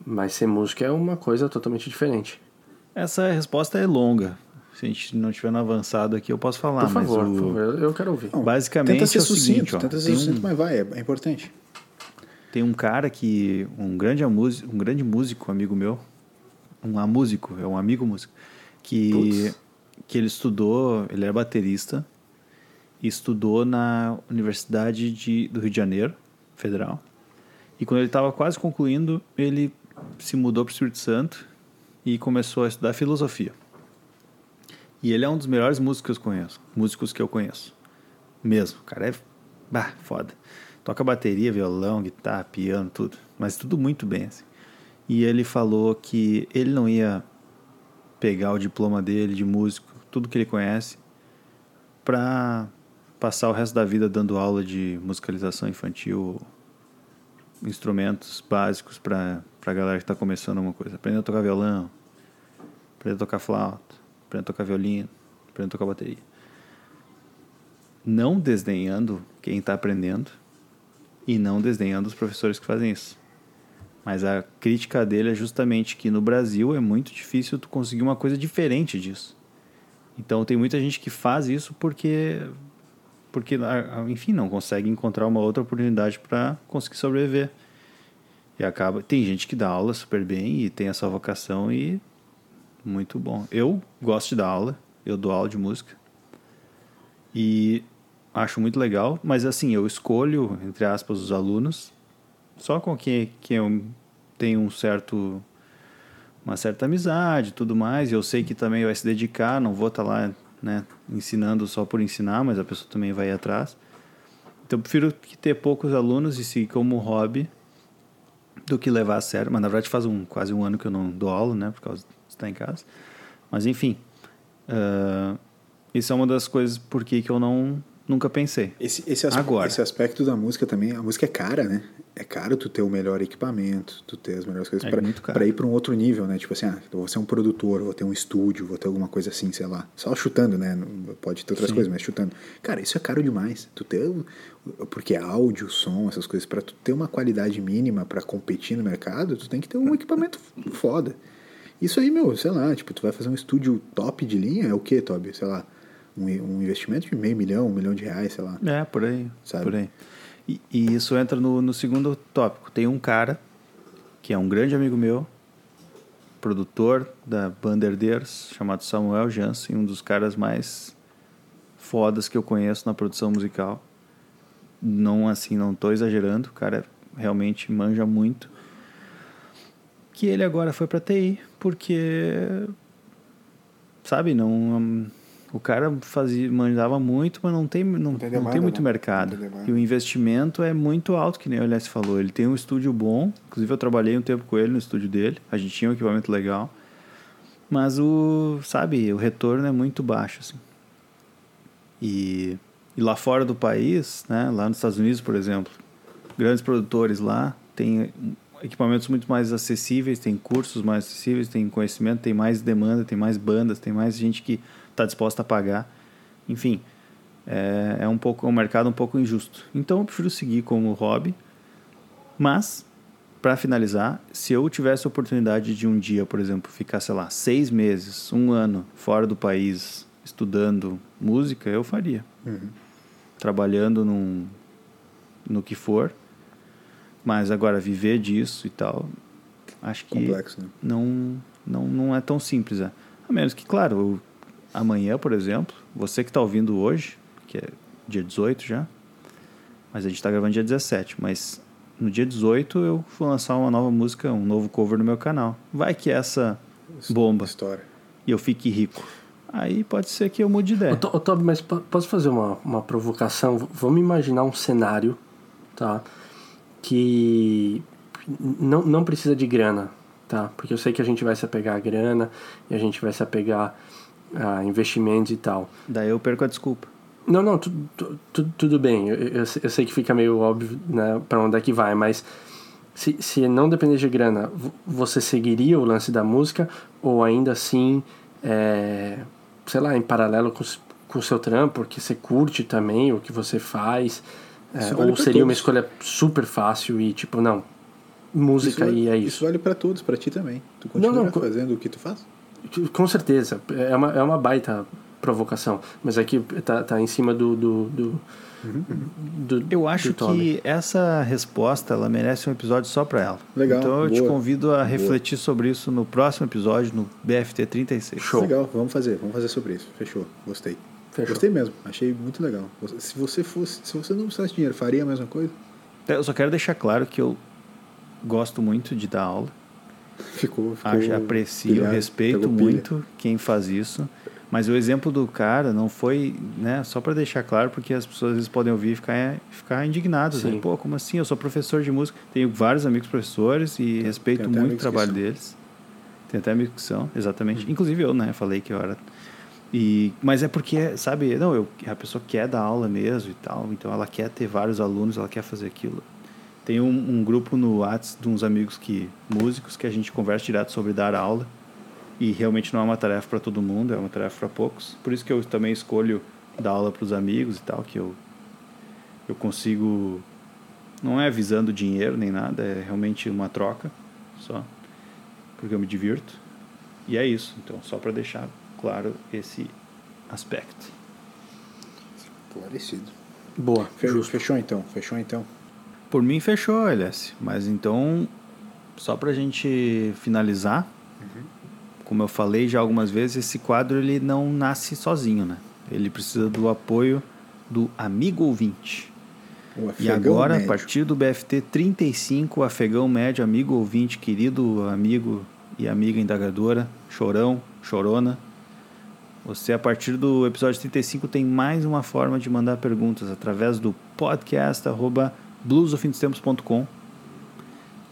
Mas ser músico é uma coisa totalmente diferente. Essa resposta é longa. Se a gente não tiver no avançado aqui, eu posso falar. Por favor, mas o... por favor, eu- quero ouvir. Não, Basicamente tenta ser é o sucinto, seguinte, ó, tenta ser tem um- sucinto, mas vai, é, é importante. Tem um cara que. Um grande, amús- um grande músico, amigo meu. Um músico, é um amigo músico. Que, que ele estudou. Ele era baterista. E estudou na Universidade de, do Rio de Janeiro, Federal. E quando ele estava quase concluindo, ele se mudou para o Espírito Santo e começou a estudar filosofia. E ele é um dos melhores músicos que eu conheço. Músicos que eu conheço. Mesmo. O cara é. Bah, foda. Toca bateria, violão, guitarra, piano, tudo. Mas tudo muito bem, assim. E ele falou que ele não ia pegar o diploma dele de músico, tudo que ele conhece, pra passar o resto da vida dando aula de musicalização infantil, instrumentos básicos pra, pra galera que tá começando uma coisa. Aprender a tocar violão, aprender a tocar flauta, aprender a tocar violino, aprender a tocar bateria. Não desdenhando quem está aprendendo e não desdenhando os professores que fazem isso. Mas a crítica dele é justamente que no Brasil é muito difícil tu conseguir uma coisa diferente disso. Então tem muita gente que faz isso porque porque a- a- enfim, não consegue encontrar uma outra oportunidade para conseguir sobreviver. E acaba, tem gente que dá aula super bem e tem essa vocação e muito bom. Eu gosto de dar aula, eu dou aula de música. E acho muito legal, mas assim, eu escolho, entre aspas, os alunos só com quem, quem eu tenho um certo uma certa amizade tudo mais, eu sei que também vai se dedicar, não vou estar lá, né, ensinando só por ensinar, mas a pessoa também vai atrás. Então eu prefiro que ter poucos alunos e seguir como hobby do que levar a sério, mas na verdade faz um, quase um ano que eu não dou aula, né, por causa de estar em casa. Mas enfim, ah, isso é uma das coisas por que eu não nunca pensei. Esse, esse, aspe- Agora. esse aspecto da música também, a música é cara, né? É caro tu ter o melhor equipamento, tu ter as melhores coisas É pra muito caro. pra ir pra um outro nível, né? Tipo assim, ah, vou ser um produtor, vou ter um estúdio, vou ter alguma coisa assim, sei lá. Só chutando, né? Pode ter outras Sim. coisas, mas chutando. Cara, isso é caro demais. Tu ter. Porque áudio, som, essas coisas, pra tu ter uma qualidade mínima pra competir no mercado, tu tem que ter um equipamento foda. Isso aí, meu, sei lá, tipo, tu vai fazer um estúdio top de linha, é o quê, Toby? Sei lá, um, um investimento de meio milhão, um milhão de reais, sei lá. É, por aí. Sabe? Por aí. E, e isso entra no, no segundo tópico. Tem um cara que é um grande amigo meu, produtor da banda Herdeiros, chamado Samuel Jansen, um dos caras mais fodas que eu conheço na produção musical. Não assim, não tô exagerando, o cara realmente manja muito. Que ele agora foi pra TI, porque sabe, não o cara fazia manjava muito, mas não tem não, tem não demanda, tem muito né? mercado. Não tem. E o investimento é muito alto, que nem o Elias falou. Ele tem um estúdio bom, inclusive eu trabalhei um tempo com ele no estúdio dele. A gente tinha um equipamento legal. Mas o, sabe, o retorno é muito baixo assim. E, e lá fora do país, né, lá nos Estados Unidos, por exemplo, grandes produtores lá têm equipamentos muito mais acessíveis, tem cursos mais acessíveis, tem conhecimento, tem mais demanda, tem mais bandas, tem mais gente que está disposta a pagar. Enfim, é, é um pouco é um mercado um pouco injusto. Então eu prefiro seguir como hobby, mas para finalizar, se eu tivesse a oportunidade de um dia, por exemplo, ficar, sei lá, seis meses, um ano fora do país estudando música, eu faria. Uhum. Trabalhando num, no que for. Mas agora, viver disso e tal, acho que Complexo, né? não, não, não é tão simples. É. A menos que, claro, eu- amanhã, por exemplo, você que está ouvindo hoje, que é dia 18 já, mas a gente está gravando dia 17, mas no dia 18 eu vou lançar uma nova música, um novo cover no meu canal. Vai que essa bomba História. e eu fique rico. Aí pode ser que eu mude de Ô, ideia. Ô, Toby, mas po- posso fazer uma, uma provocação? Vamos imaginar um cenário, tá? Que não, não precisa de grana, tá? Porque eu sei que a gente vai se apegar à grana e a gente vai se apegar a investimentos e tal. Daí eu perco a desculpa. Não, não, tu, tu- tu- tudo bem. Eu, eu, sei- eu sei que fica meio óbvio né, para onde é que vai, mas se, se não depender de grana, vo- você seguiria o lance da música ou ainda assim, é, sei lá, em paralelo com, com o seu trampo, porque você curte também o que você faz? é, vale ou seria uma escolha super fácil e tipo, não, música isso, e é Isso isso. vale pra todos, pra ti também. Tu continua Não, não, fazendo o que tu faz? Com certeza, é uma, é uma baita provocação, mas aqui tá, tá em cima do, do, do, do Eu acho que essa resposta ela merece um episódio só para ela. Legal, Então eu te boa, convido a refletir sobre isso no próximo episódio, no BFT 36. Show. Legal, vamos fazer, vamos fazer sobre isso. Fechou, gostei. Fechou. Gostei mesmo, achei muito legal. Se você fosse, se você não precisasse de dinheiro, faria a mesma coisa? Eu só quero deixar claro que eu gosto muito de dar aula. Ficou, ficou Acho, aprecio, pilhado, respeito pilha. muito quem faz isso. Mas o exemplo do cara não foi, né, só para deixar claro, porque as pessoas às vezes podem ouvir e ficar, ficar indignadas. Né? Pô, como assim? Eu sou professor de música. Tenho vários amigos professores e respeito tem muito o trabalho deles. Tem até amigos que são, exatamente. Uhum. Inclusive eu, né? Falei que eu era. E, mas é porque, sabe, não, eu, a pessoa quer dar aula mesmo e tal, então ela quer ter vários alunos, ela quer fazer aquilo. Tem um, um grupo no Whats de uns amigos que músicos que a gente conversa direto sobre dar aula e realmente não é uma tarefa para todo mundo, é uma tarefa para poucos. Por isso que eu também escolho dar aula para os amigos e tal, que eu eu consigo não é visando dinheiro nem nada, é realmente uma troca só, porque eu me divirto. E é isso, então só para deixar claro esse aspecto. Esclarecido. Boa, Fe- justo. Fechou então, fechou então. Por mim fechou, LS. Mas então, só pra gente finalizar, como eu falei já algumas vezes, esse quadro ele não nasce sozinho, né? Ele precisa do apoio do amigo ouvinte. E agora, médio. a partir do BFT 35, afegão médio, amigo ouvinte, querido amigo e amiga indagadora, chorão, chorona. Você, a partir do episódio 35, tem mais uma forma de mandar perguntas através do podcast arroba bluesofindostempos.com,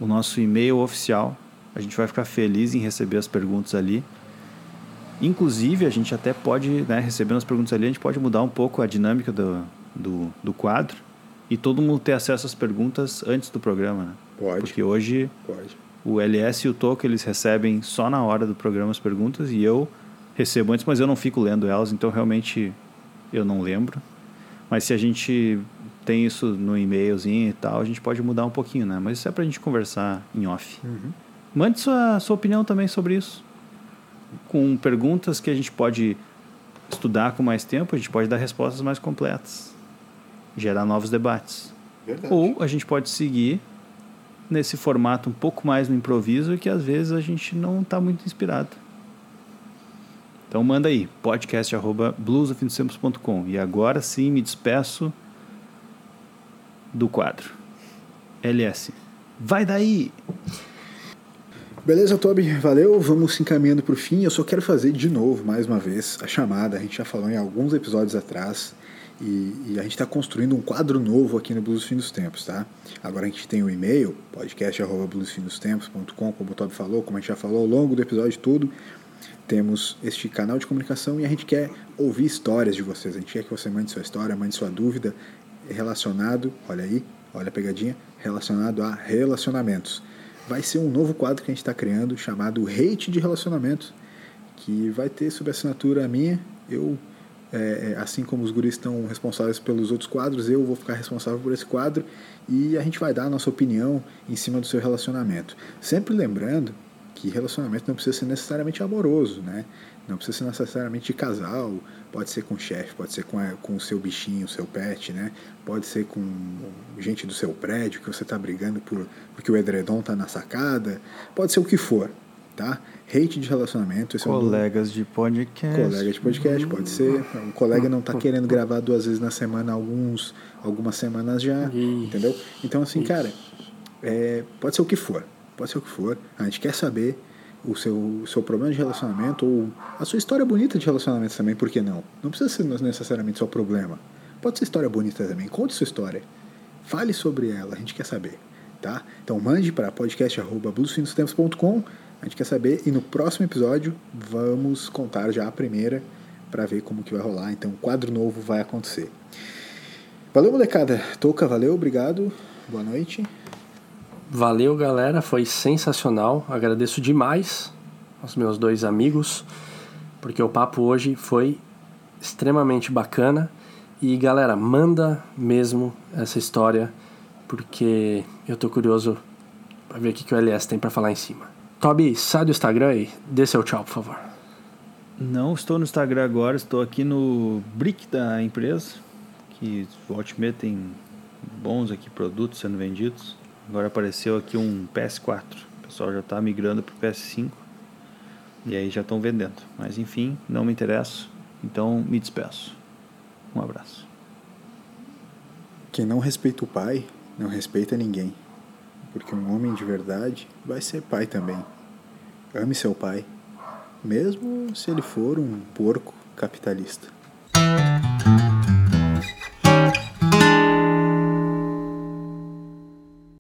o nosso e-mail oficial. A gente vai ficar feliz em receber as perguntas ali. Inclusive, a gente até pode, né, recebendo as perguntas ali, a gente pode mudar um pouco a dinâmica do, do, do quadro e todo mundo ter acesso às perguntas antes do programa, né? Pode. Porque hoje Pode. o LS e o Toco eles recebem só na hora do programa as perguntas e eu recebo antes, mas eu não fico lendo elas, então realmente eu não lembro. Mas se a gente tem isso no e-mailzinho e tal, a gente pode mudar um pouquinho, né? Mas isso é pra gente conversar em off. Mande sua, sua opinião também sobre isso. Com perguntas que a gente pode estudar com mais tempo, a gente pode dar respostas mais completas. Gerar novos debates. Verdade. Ou a gente pode seguir nesse formato um pouco mais no improviso que às vezes a gente não está muito inspirado. Então manda aí, podcast.bluesofindostempos.com. E agora sim me despeço do quadro. LS. Vai daí! Beleza, Toby, valeu. Vamos se encaminhando para o fim. Eu só quero fazer de novo, mais uma vez, a chamada. A gente já falou em alguns episódios atrás. E, e a gente está construindo um quadro novo aqui no Blues Fim dos Tempos, tá? Agora a gente tem o e-mail, podcast.bluesfindostempos.com, como o Toby falou, como a gente já falou ao longo do episódio todo. Temos este canal de comunicação e a gente quer ouvir histórias de vocês. A gente quer que você mande sua história, mande sua dúvida relacionado, olha aí, olha a pegadinha, relacionado a relacionamentos vai ser um novo quadro que a gente está criando chamado Hate de Relacionamentos, que vai ter sob assinatura minha. Eu, é, é, assim como os guris estão responsáveis pelos outros quadros, eu vou ficar responsável por esse quadro e a gente vai dar a nossa opinião em cima do seu relacionamento. Sempre lembrando que relacionamento não precisa ser necessariamente amoroso, né? Não precisa ser necessariamente de casal, pode ser com o chefe, pode ser com, a, com o seu bichinho, o seu pet, né? Pode ser com gente do seu prédio que você está brigando por, porque o edredom está na sacada, pode ser o que for, tá? Hate de relacionamento, esse é um Colegas de podcast. colega de podcast, pode ser. Um colega não está querendo gravar duas vezes na semana, alguns, algumas semanas já, Ixi. entendeu? Então, assim, cara, é, pode ser o que for, pode ser o que for. A gente quer saber o seu, o seu problema de relacionamento ou a sua história bonita de relacionamento também, por que não? Não precisa ser necessariamente seu problema. Pode ser história bonita também. Conte sua história. Fale sobre ela, a gente quer saber, tá? Então mande para podcast@bluesfindostempos.com. A gente quer saber e no próximo episódio vamos contar já a primeira para ver como que vai rolar. Então, um quadro novo vai acontecer. Valeu, molecada. Touca, valeu, obrigado. Boa noite. Valeu, galera. Foi sensacional. Agradeço demais aos meus dois amigos, porque o papo hoje foi extremamente bacana. E, galera, manda mesmo essa história, porque eu tô curioso pra ver o que, o LS tem pra falar em cima. Toby, sai do Instagram e dê seu tchau, por favor. Não estou no Instagram agora, estou aqui no Brick da empresa, que volte e tem bons aqui produtos sendo vendidos. Agora apareceu aqui um PS4. O pessoal já está migrando para o PS5. E aí já estão vendendo. Mas enfim, não me interesso. Então me despeço. Um abraço. Quem não respeita o pai, não respeita ninguém. Porque um homem de verdade vai ser pai também. Ame seu pai, mesmo se ele for um porco capitalista.